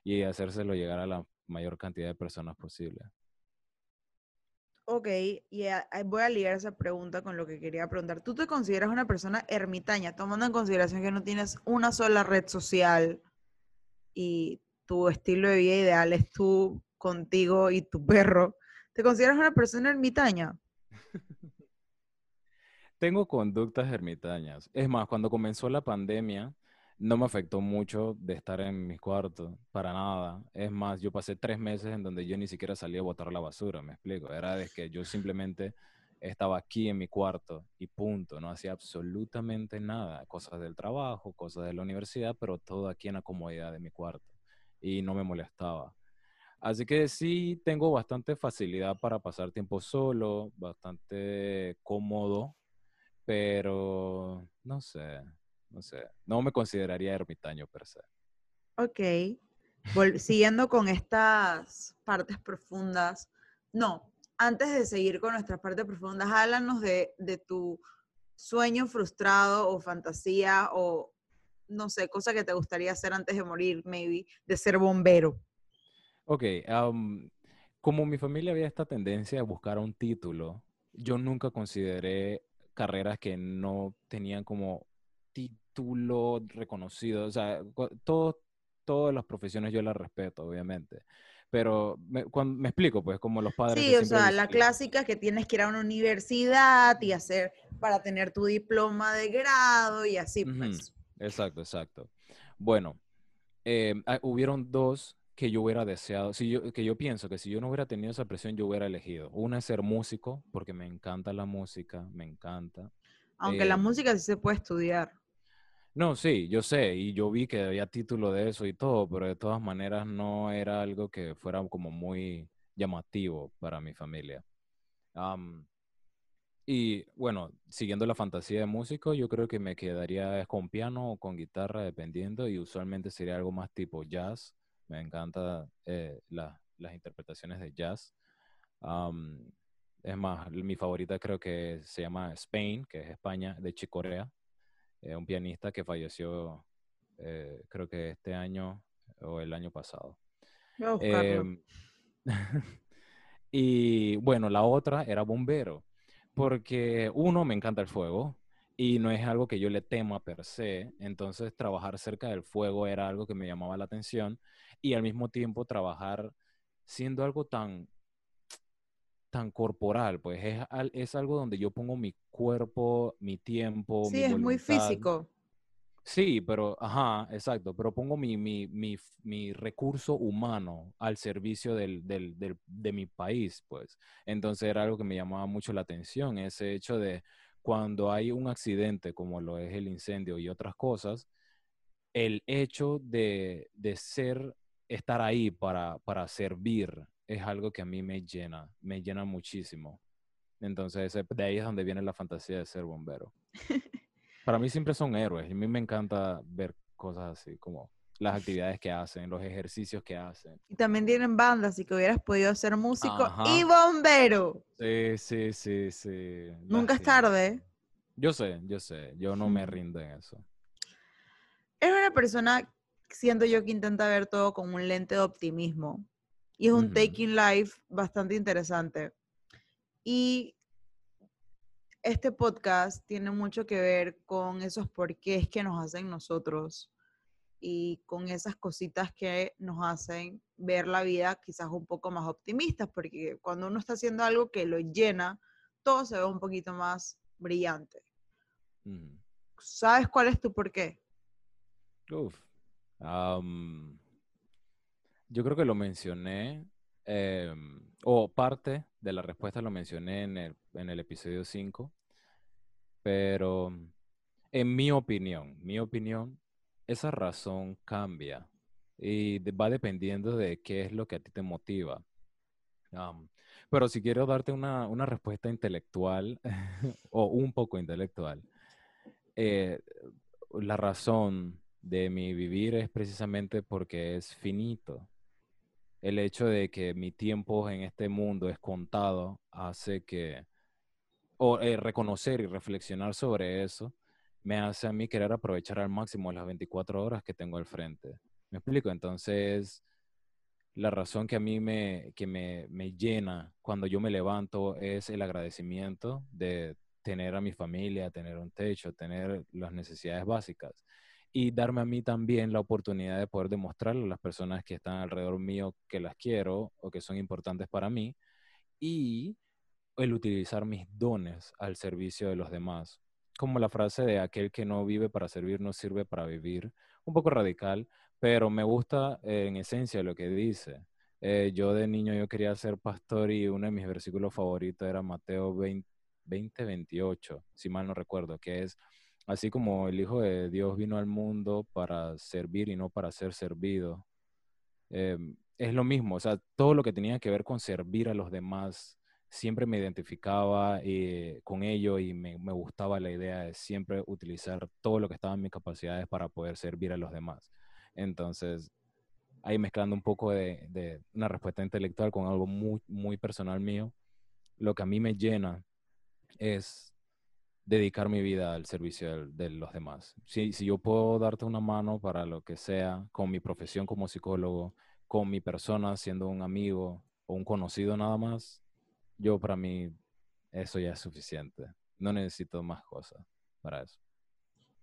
y hacérselo llegar a la mayor cantidad de personas posible. Ok, y voy a ligar esa pregunta con lo que quería preguntar. ¿Tú te consideras una persona ermitaña, tomando en consideración que no tienes una sola red social y tu estilo de vida ideal es tú contigo y tu perro? ¿Te consideras una persona ermitaña? Tengo conductas ermitañas. Es más, cuando comenzó la pandemia, no me afectó mucho de estar en mi cuarto, para nada. Es más, yo pasé tres meses en donde yo ni siquiera salía a botar la basura, me explico. Era de que yo simplemente estaba aquí en mi cuarto y punto, no hacía absolutamente nada, cosas del trabajo, cosas de la universidad, pero todo aquí en la comodidad de mi cuarto y no me molestaba. Así que sí tengo bastante facilidad para pasar tiempo solo, bastante cómodo, pero no sé, no sé, no me consideraría ermitaño per se. Ok. siguiendo con estas partes profundas, no, antes de seguir con nuestras partes profundas, háblanos de, de tu sueño frustrado o fantasía o no sé, cosa que te gustaría hacer antes de morir, maybe, de ser bombero. Ok, como mi familia había esta tendencia a buscar un título, yo nunca consideré carreras que no tenían como título reconocido. O sea, todo, todas las profesiones yo las respeto, obviamente. Pero me, cuando, me explico, pues, como los padres. Sí, o sea, la clásica que tienes que ir a una universidad y hacer para tener tu diploma de grado y así, pues. Exacto, exacto. Bueno, eh, ah, hubieron dos que yo hubiera deseado, si yo, que yo pienso que si yo no hubiera tenido esa presión, yo hubiera elegido. Una es ser músico, porque me encanta la música, me encanta. Aunque la em, música sí se puede estudiar. No, sí, yo sé, y yo vi que había título de eso y todo, pero de todas maneras no era algo que fuera como muy llamativo para mi familia. y bueno, siguiendo la fantasía de músico, yo creo que me quedaría con piano o con guitarra, dependiendo, y usualmente sería algo más tipo jazz. Me encanta eh, las interpretaciones de jazz. es más, mi favorita creo que se llama Spain, que es España, de Chicorea eh, un pianista que falleció eh, creo que este año o el año pasado. Em, y bueno, la otra era bombero, porque uno, me encanta el fuego y no es algo que yo le tema per se, entonces trabajar cerca del fuego era algo que me llamaba la atención y al mismo tiempo trabajar siendo algo tan tan corporal, pues es, es algo donde yo pongo mi cuerpo, mi tiempo. Sí, es muy físico. Sí, pero, ajá, exacto, pero pongo mi, mi, mi, mi recurso humano al servicio del, del, del, de mi país, pues. Entonces era algo que me llamaba mucho la atención, ese hecho de cuando hay un accidente como lo es el incendio y otras cosas, el hecho de, de ser, estar ahí para, para servir es algo que a mí me llena, me llena muchísimo. Entonces, de ahí es donde viene la fantasía de ser bombero. Para mí siempre son héroes y a mí me encanta ver cosas así como las actividades que hacen, los ejercicios que hacen. Y también tienen bandas, y que hubieras podido ser músico Ajá. y bombero. Sí, sí, sí, sí. Nunca es tarde. Yo sé, yo sé, yo no me Ujú. rindo en eso. Es una persona, siento yo, que intenta ver todo con un lente de optimismo. Y es un Ujú. taking life bastante interesante. Y este podcast tiene mucho que ver con esos porqués que nos hacen nosotros y con esas cositas que nos hacen ver la vida quizás un poco más optimistas, porque cuando uno está haciendo algo que lo llena, todo se ve un poquito más brillante. ¿Sabes cuál es tu porqué? Uf. Yo creo que lo mencioné, em, o parte de la respuesta lo mencioné en el, en el episodio 5, pero en mi opinión, mi opinión, esa razón cambia y va dependiendo de qué es lo que a ti te motiva. Pero si quiero darte una, una respuesta intelectual o un poco intelectual, eh, la razón de mi vivir es precisamente porque es finito. El hecho de que mi tiempo en este mundo es contado hace que, o eh, reconocer y reflexionar sobre eso, me hace a mí querer aprovechar al máximo las 24 horas que tengo al frente. ¿Me explico? Entonces, la razón que a mí me, que me, me llena cuando yo me levanto es el agradecimiento de tener a mi familia, tener un techo, tener las necesidades básicas y darme a mí también la oportunidad de poder demostrarle a las personas que están alrededor mío que las quiero o que son importantes para mí y el utilizar mis dones al servicio de los demás. Como la frase de aquel que no vive para servir no sirve para vivir, un poco radical, pero me gusta eh, en esencia lo que dice. Eh, yo de niño yo quería ser pastor y uno de mis versículos favoritos era Mateo 20, 20, 28, si mal no recuerdo, que es así como el Hijo de Dios vino al mundo para servir y no para ser servido. Eh, es lo mismo, o sea, todo lo que tenía que ver con servir a los demás, siempre me identificaba eh, con ello y me, me gustaba la idea de siempre utilizar todo lo que estaba en mis capacidades para poder servir a los demás. Entonces, ahí mezclando un poco de, de una respuesta intelectual con algo muy, muy personal mío, lo que a mí me llena es dedicar mi vida al servicio de, los demás. Si, si yo puedo darte una mano para lo que sea, con mi profesión como psicólogo, con mi persona siendo un amigo o un conocido nada más, yo para mí eso ya es suficiente. No necesito más cosas para eso.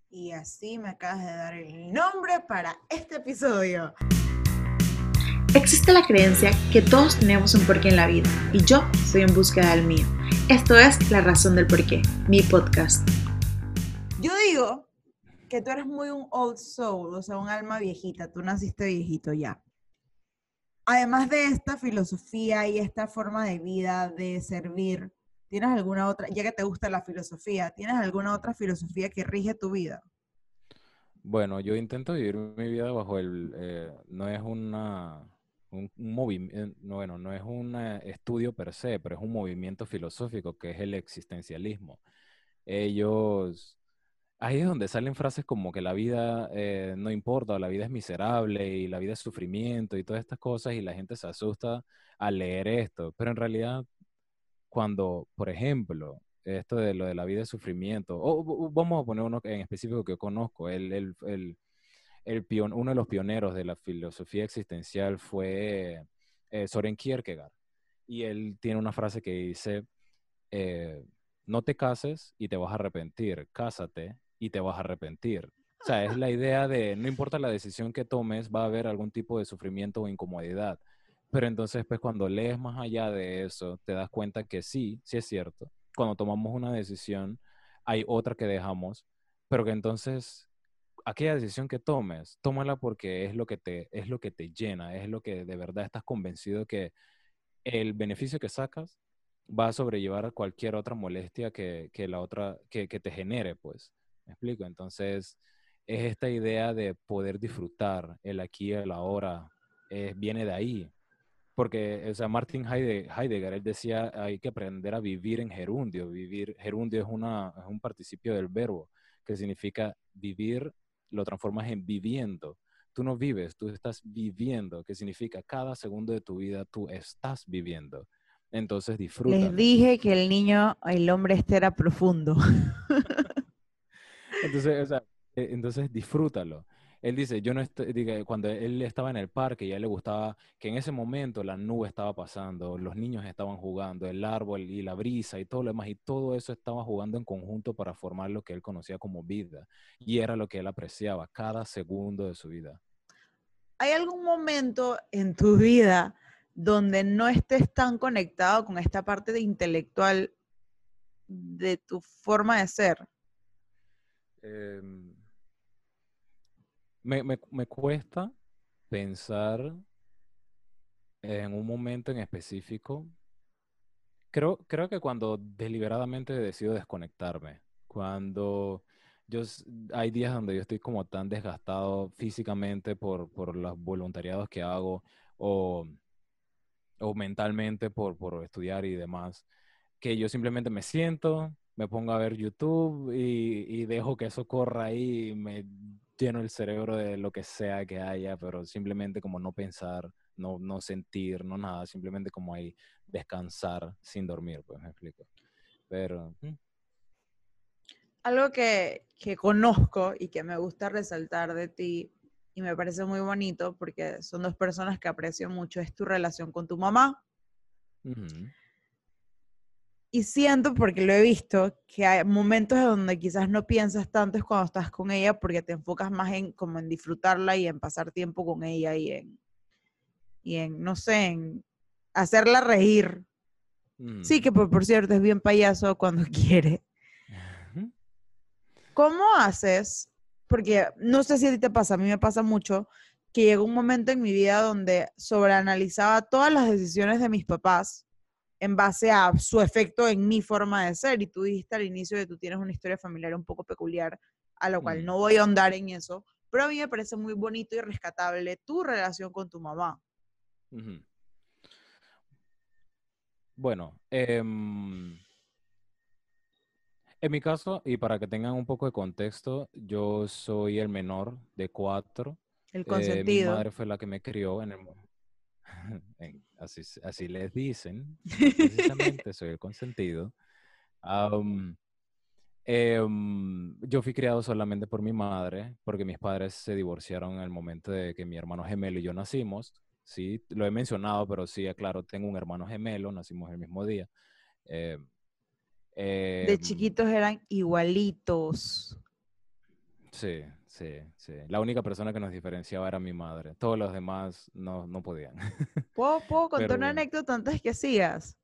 Y así me acabas de dar el nombre para este episodio. Existe la creencia que todos tenemos un porqué en la vida y yo estoy en búsqueda del mío. Esto es La Razón del Porqué, mi podcast. Yo digo que tú eres muy un old soul, o sea, un alma viejita. Tú naciste viejito ya. Además de esta filosofía y esta forma de vida, de servir, ¿tienes alguna otra, ya que te gusta la filosofía, ¿tienes alguna otra filosofía que rige tu vida? Bueno, yo intento vivir mi vida bajo el, eh, no es una, un, movimiento, bueno, no es un eh, estudio per se, pero es un movimiento filosófico que es el existencialismo. Ellos, ahí es donde salen frases como que la vida eh, no importa, o la vida es miserable y la vida es sufrimiento y todas estas cosas y la gente se asusta al leer esto, pero en realidad cuando, por ejemplo, esto de lo de la vida es sufrimiento, o vamos a poner uno en específico que conozco, el, el, el pion- uno de los pioneros de la filosofía existencial fue eh, Soren Kierkegaard. Y él tiene una frase que dice, eh, no te cases y te vas a arrepentir, cásate y te vas a arrepentir. O sea, es la idea de, no importa la decisión que tomes, va a haber algún tipo de sufrimiento o incomodidad. Pero entonces, pues cuando lees más allá de eso, te das cuenta que sí, sí es cierto. Cuando tomamos una decisión, hay otra que dejamos, pero que entonces aquella decisión que tomes, tómala porque es lo que te es lo que te llena, es lo que de verdad estás convencido que el beneficio que sacas va a sobrellevar cualquier otra molestia que, que la otra que, que te genere, pues. ¿Me explico? Entonces, es esta idea de poder disfrutar el aquí y el ahora, eh, viene de ahí. Porque, o sea, Martin Heide- Heidegger, él decía, hay que aprender a vivir en gerundio. Vivir, gerundio es, una, es un participio del verbo, que significa vivir, lo transformas en viviendo. Tú no vives, tú estás viviendo, que significa cada segundo de tu vida tú estás viviendo. Entonces disfruta. Les dije que el niño, el hombre este era profundo. entonces, o sea, e, entonces disfrútalo. Él dice, yo no estoy, cuando él estaba en el parque y a él le gustaba que en ese momento la nube estaba pasando, los niños estaban jugando, el árbol y la brisa y todo lo demás, y todo eso estaba jugando en conjunto para formar lo que él conocía como vida. Y era lo que él apreciaba cada segundo de su vida. ¿Hay algún momento en tu vida donde no estés tan conectado con esta parte de intelectual de tu forma de ser? Em, me, me, cuesta pensar en un momento en específico. Creo, creo que cuando deliberadamente decido desconectarme, cuando yo, hay días donde yo estoy como tan desgastado físicamente por, por los voluntariados que hago o, o mentalmente por, por estudiar y demás, que yo simplemente me siento, me pongo a ver YouTube y, y, dejo que eso corra ahí y me lleno el cerebro de lo que sea que haya, pero simplemente como no pensar, no, no sentir, no nada, simplemente como ahí descansar sin dormir, pues me explico. Pero... Mm. Algo que, que conozco y que me gusta resaltar de ti y me parece muy bonito porque son dos personas que aprecio mucho, es tu relación con tu mamá. Y siento, porque lo he visto, que hay momentos donde quizás no piensas tanto es cuando estás con ella porque te enfocas más en como en disfrutarla y en pasar tiempo con ella y en, y en no sé, en hacerla reír. Sí, que por, por, cierto es bien payaso cuando quiere. ¿Cómo haces? Porque no sé si a ti te pasa, a mí me pasa mucho que llegó un momento en mi vida donde sobreanalizaba todas las decisiones de mis papás en base a su efecto en mi forma de ser. Y tú dijiste al inicio que tú tienes una historia familiar un poco peculiar, a lo cual mm. no voy a ahondar en eso, pero a mí me parece muy bonito y rescatable tu relación con tu mamá. Bueno, em, en mi caso, y para que tengan un poco de contexto, yo soy el menor de cuatro. El consentido. Eh, mi madre fue la que me crió en el, así, así les dicen, precisamente soy el consentido. Em, yo fui criado solamente por mi madre, porque mis padres se divorciaron en el momento de que mi hermano gemelo y yo nacimos. Sí, lo he mencionado, pero sí, claro, tengo un hermano gemelo, nacimos el mismo día. Em, de em, chiquitos eran igualitos. Sí, sí, sí. La única persona que nos diferenciaba era mi madre. Todos los demás no, no podían. ¿Puedo, contar una anécdota antes que sigas?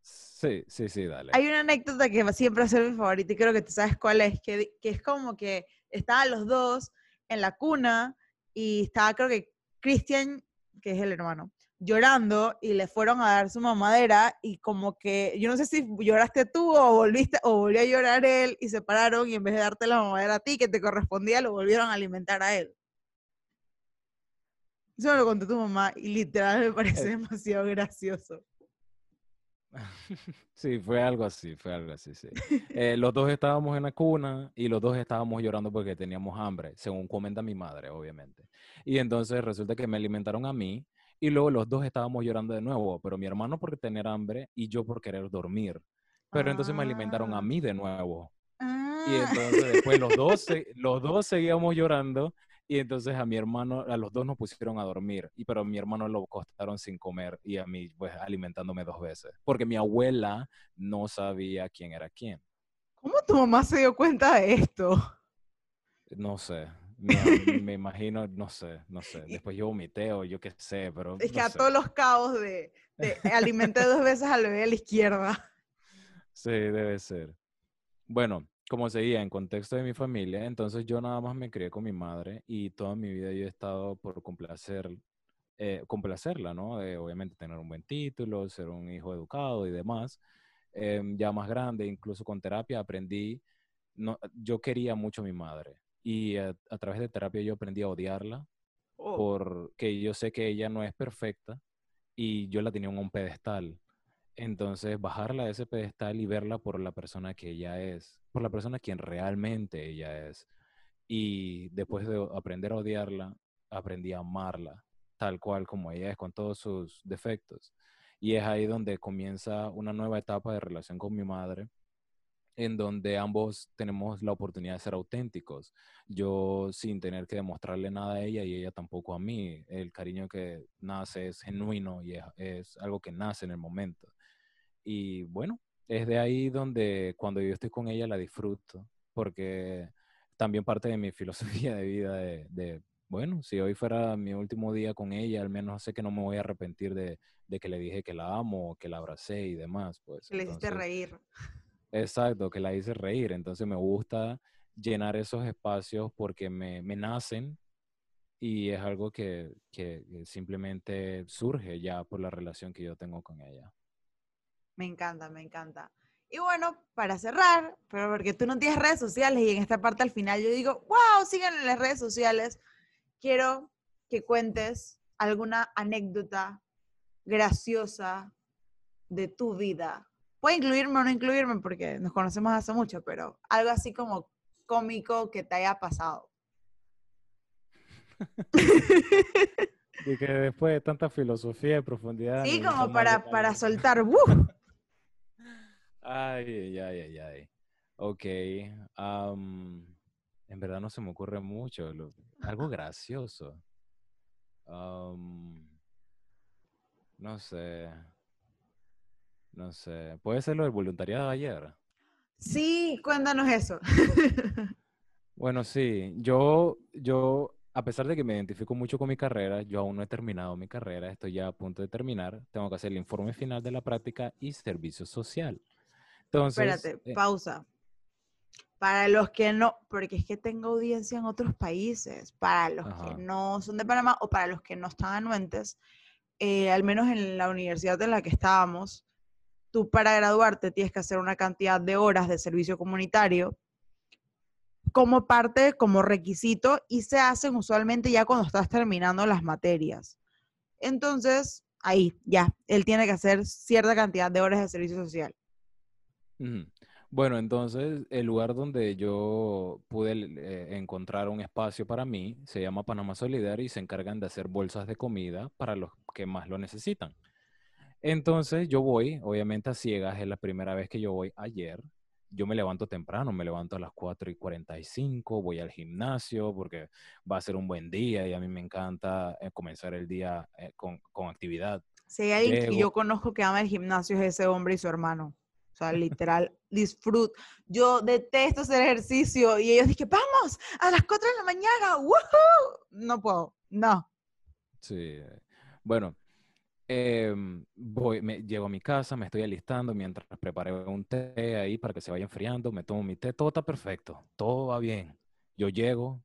Sí, sí, sí, dale. Hay una anécdota que siempre va a ser mi favorita y creo que tú sabes cuál es, que, que es como que estaban los dos en la cuna y estaba creo que Christian, que es el hermano, llorando y le fueron a dar su mamadera y como que, yo no sé si lloraste tú o volviste o volvió a llorar él y se pararon y en vez de darte la mamadera a ti que te correspondía, lo volvieron a alimentar a él. Eso me lo contó tu mamá y literal me parece eh. demasiado gracioso. Sí, fue algo así, fue algo así, sí. Eh, los dos estábamos en la cuna y los dos estábamos llorando porque teníamos hambre, según comenta mi madre, obviamente. Y entonces resulta que me alimentaron a mí y luego los dos estábamos llorando de nuevo, pero mi hermano por tener hambre y yo por querer dormir. Pero entonces me alimentaron a ah. mí de nuevo. Y ah. entonces después los dos, los dos seguíamos llorando y entonces a mi hermano, a los dos nos pusieron a dormir, y pero a mi hermano lo costaron sin comer y a mí pues alimentándome dos veces, porque mi abuela no sabía quién era quién. ¿Cómo tu mamá se dio cuenta de esto? No sé, me imagino, no sé, no sé. Después yo vomité o yo qué sé, pero. Es que a todos los cabos de, de alimenté dos veces al bebé a la izquierda. Sí, debe ser. Bueno, como seguía en contexto de mi familia, entonces yo nada más me crié con mi madre y toda mi vida yo he estado por complacer, eh, complacerla, ¿no? obviamente tener un buen título, ser un hijo educado y demás. Em, ya más grande, incluso con terapia, aprendí, no, yo quería mucho a mi madre y a, través de terapia yo aprendí a odiarla oh. porque yo sé que ella no es perfecta y yo la tenía en un pedestal. Entonces, bajarla de ese pedestal y verla por la persona que ella es, por la persona quien realmente ella es. Y después de aprender a odiarla, aprendí a amarla, tal cual como ella es, con todos sus defectos. Y es ahí donde comienza una nueva etapa de relación con mi madre, en donde ambos tenemos la oportunidad de ser auténticos. Yo sin tener que demostrarle nada a ella y ella tampoco a mí. El cariño que nace es genuino y es, algo que nace en el momento. Y bueno, es de ahí donde cuando yo estoy con ella la disfruto, porque también parte de mi filosofía de vida de, bueno, si hoy fuera mi último día con ella, al menos sé que no me voy a arrepentir de, que le dije que la amo, que la abracé y demás. Pues, le hiciste reír. Exacto, que la hice reír. Entonces me gusta llenar esos espacios porque me, nacen y es algo que, simplemente surge ya por la relación que yo tengo con ella. Me encanta, me encanta. Y bueno, para cerrar, pero porque tú no tienes redes sociales y en esta parte al final yo digo, wow, sigan en las redes sociales, quiero que cuentes alguna anécdota graciosa de tu vida Puede incluirme o no incluirme porque nos conocemos hace mucho, pero algo así como cómico que te haya pasado. y que después de tanta filosofía y profundidad. Sí, como para, para soltar. Ay, ay, ay, ay. Ok. en verdad no se me ocurre mucho. algo gracioso. no sé. No sé. ¿Puede ser lo del voluntariado de ayer? Sí, cuéntanos eso. bueno, sí. Yo, yo, a pesar de que me identifico mucho con mi carrera, yo aún no he terminado mi carrera, estoy ya a punto de terminar. Tengo que hacer el informe final de la práctica y servicio social. Entonces. Espérate, eh, pausa. Para los que no, porque es que tengo audiencia en otros países, para los que no son de Panamá o para los que no están anuentes, eh, al menos en la universidad en la que estábamos, tú para graduarte tienes que hacer una cantidad de horas de servicio comunitario como parte, como requisito, y se hacen usualmente ya cuando estás terminando las materias. Entonces, ahí, ya, él tiene que hacer cierta cantidad de horas de servicio social. Bueno, entonces el lugar donde yo pude eh, encontrar un espacio para mí se llama Panamá Solidario y se encargan de hacer bolsas de comida para los que más lo necesitan. Entonces yo voy, obviamente a ciegas, es la primera vez que yo voy ayer. Yo me levanto temprano, me levanto a las 4 y 45, voy al gimnasio porque va a ser un buen día y a mí me encanta eh, comenzar el día eh, con, actividad. Sí, yo conozco que ama el gimnasio es ese hombre y su hermano. O sea, literal, disfrut. Yo detesto hacer ejercicio y ellos dicen, vamos, a las 4 de la mañana, ¡woohoo! No puedo, no. Sí, bueno, Em, voy, me, llego a mi casa, me estoy alistando mientras preparé un té ahí para que se vaya enfriando, me tomo mi té, todo está perfecto, todo va bien. Yo llego,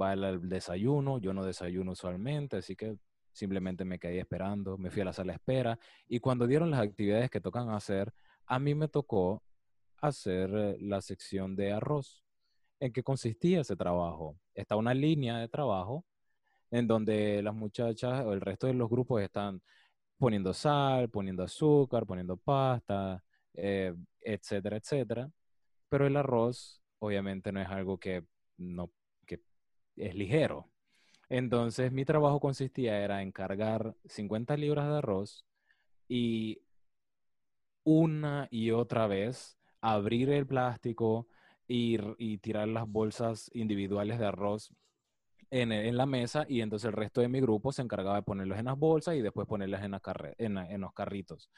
va el, desayuno, yo no desayuno usualmente, así que simplemente me quedé esperando, me fui a la sala de espera y cuando dieron las actividades que tocan hacer, a mí me tocó hacer eh, la sección de arroz. ¿En qué consistía ese trabajo? Está una línea de trabajo en donde las muchachas o el resto de los grupos están poniendo sal, poniendo azúcar, poniendo pasta, eh, etcétera, etcétera. Pero el arroz obviamente no es algo que, no, que es ligero. Entonces mi trabajo consistía era en cargar 50 libras de arroz y una y otra vez abrir el plástico y, y tirar las bolsas individuales de arroz en, la mesa y entonces el resto de mi grupo se encargaba de ponerlos en las bolsas y después ponerlas en, en, en los carritos.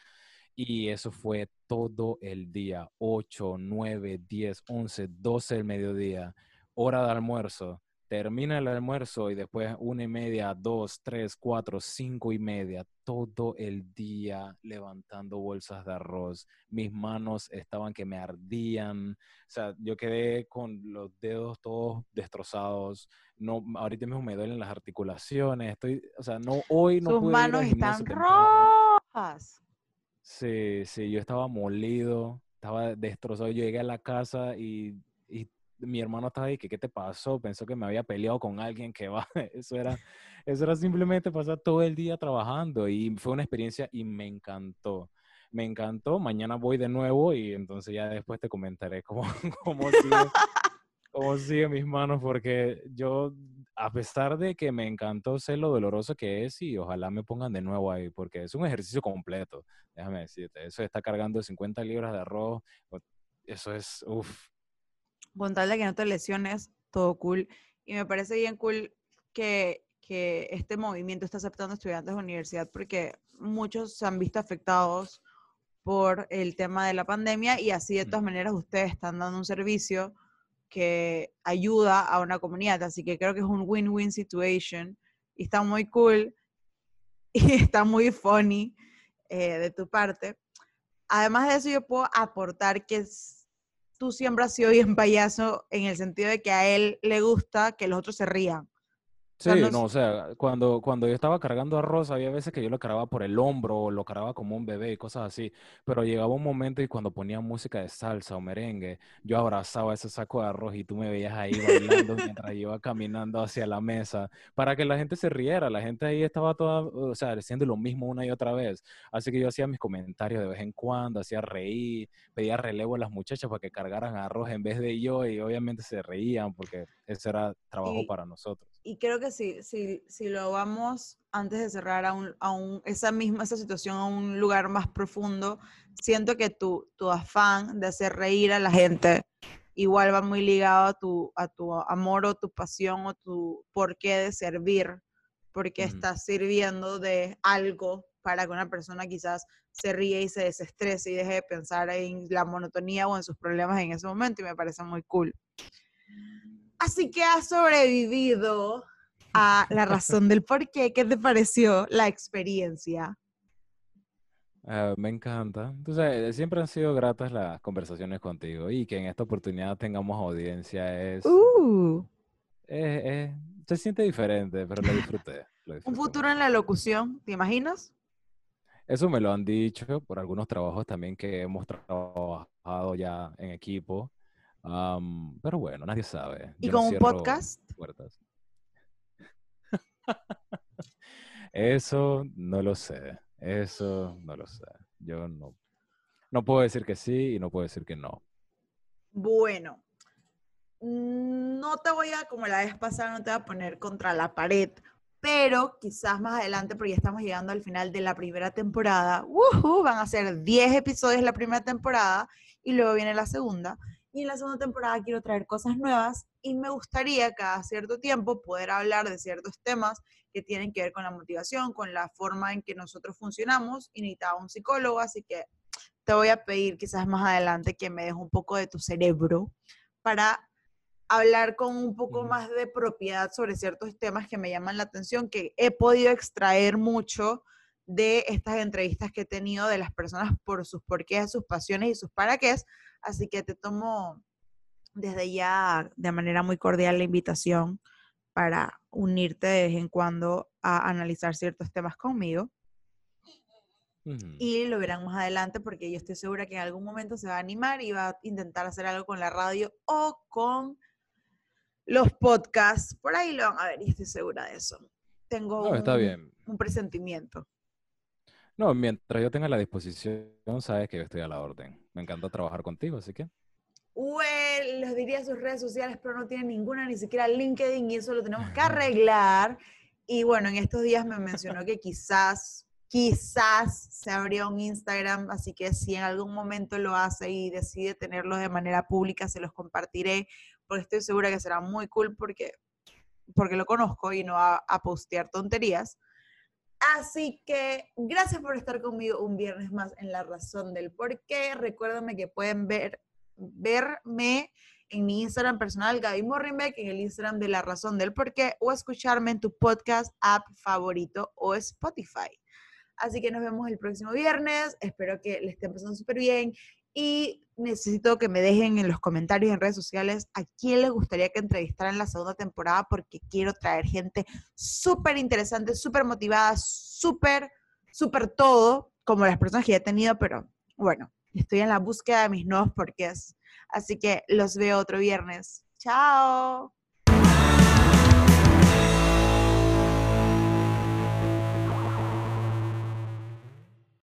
Y eso fue todo el día, 8, 9, 10, 11, 12 del mediodía, hora de almuerzo termina el almuerzo y después una y media, dos, tres, cuatro, cinco y media, todo el día levantando bolsas de arroz. Mis manos estaban que me ardían. O sea, yo quedé con los dedos todos destrozados. No, ahorita mismo me duelen las articulaciones. Estoy, o sea, no, hoy no Sus manos están rojas. Sí, sí, yo estaba molido, estaba destrozado. Yo llegué a la casa y mi hermano estaba ahí, que qué te pasó? Pensó que me había peleado con alguien que va. Eso era, eso era simplemente pasar todo el día trabajando y fue una experiencia y me encantó. Me encantó. Mañana voy de nuevo y entonces ya después te comentaré cómo, cómo, sigue, cómo sigue mis manos porque yo, a pesar de que me encantó sé lo doloroso que es y ojalá me pongan de nuevo ahí porque es un ejercicio completo, déjame decirte. Eso está cargando 50 libras de arroz, eso es, uff. Con tal de que no te lesiones, todo cool. Y me parece bien cool que, que este movimiento está aceptando estudiantes de universidad porque muchos se han visto afectados por el tema de la pandemia y así de todas maneras ustedes están dando un servicio que ayuda a una comunidad. Así que creo que es un win-win situation y está muy cool y está muy funny eh, de tu parte. Además de eso, yo puedo aportar que tú siempre has sido bien payaso en el sentido de que a él le gusta que los otros se rían. Sí, no, o sea, cuando, cuando yo estaba cargando arroz, había veces que yo lo cargaba por el hombro o lo cargaba como un bebé y cosas así, pero llegaba un momento y cuando ponía música de salsa o merengue, yo abrazaba ese saco de arroz y tú me veías ahí bailando mientras iba caminando hacia la mesa para que la gente se riera, la gente ahí estaba toda, o sea, haciendo lo mismo una y otra vez, así que yo hacía mis comentarios de vez en cuando, hacía reír, pedía relevo a las muchachas para que cargaran arroz en vez de yo y obviamente se reían porque ese era trabajo para nosotros. y creo que si, si, si lo vamos antes de cerrar a, un, a un, esa misma esa situación a un lugar más profundo, siento que tu, tu afán de hacer reír a la gente igual va muy ligado a tu, a tu amor o tu pasión o tu porqué de servir, porque estás sirviendo de algo para que una persona quizás se ríe y se desestrese y deje de pensar en la monotonía o en sus problemas en ese momento y me parece muy cool. Así que has sobrevivido a la razón del por qué. ¿Qué te pareció la experiencia? Ah, me encanta. Entonces, siempre han sido gratas las conversaciones contigo y que en esta oportunidad tengamos audiencia es... Uh. se siente diferente, pero lo disfruté, Un futuro en la locución, ¿te imaginas? Eso me lo han dicho por algunos trabajos también que hemos trabajado ya en equipo pero bueno, nadie sabe. ¿Y con un podcast? Eso no lo sé. Eso no lo sé. Yo no, no puedo decir que sí y no puedo decir que no. Bueno, no te voy a, como la vez pasada, no te voy a poner contra la pared, pero quizás más adelante, porque ya estamos llegando al final de la primera temporada, van a ser 10 episodios la primera temporada y luego viene la segunda. Y en la segunda temporada quiero traer cosas nuevas y me gustaría cada cierto tiempo poder hablar de ciertos temas que tienen que ver con la motivación, con la forma en que nosotros funcionamos y necesitaba un psicólogo, así que te voy a pedir quizás más adelante que me des un poco de tu cerebro para hablar con un poco más de propiedad sobre ciertos temas que me llaman la atención, que he podido extraer mucho de estas entrevistas que he tenido de las personas por sus porqués, sus pasiones y sus para qué, Así que te tomo desde ya de manera muy cordial la invitación para unirte de vez en cuando a analizar ciertos temas conmigo. Y lo verán más adelante porque yo estoy segura que en algún momento se va a animar y va a intentar hacer algo con la radio o con los podcasts. Por ahí lo van a ver y estoy segura de eso. Tengo está bien. un presentimiento. No, mientras yo tenga la disposición, sabes que yo estoy a la orden. Me encanta trabajar contigo, así que. Well, les diría sus redes sociales, pero no tienen ninguna, ni siquiera LinkedIn, y eso lo tenemos que arreglar. Y bueno, en estos días me mencionó que quizás, quizás se abrió un Instagram, así que si en algún momento lo hace y decide tenerlo de manera pública, se los compartiré, porque estoy segura que será muy cool porque, porque lo conozco y no va a postear tonterías. Así que gracias por estar conmigo un viernes más en La Razón del Porqué. Recuérdame que pueden ver, verme en mi Instagram personal, Gaby Morrenbeck, en el Instagram de La Razón del Porqué, o escucharme en tu podcast app favorito o Spotify. Así que nos vemos el próximo viernes. Espero que les estén pasando súper bien y necesito que me dejen en los comentarios en redes sociales a quién les gustaría que entrevistara en la segunda temporada porque quiero traer gente súper interesante, súper motivada, súper, súper todo, como las personas que ya he tenido, pero bueno, estoy en la búsqueda de mis nuevos porqués. Así que los veo otro viernes. Chao.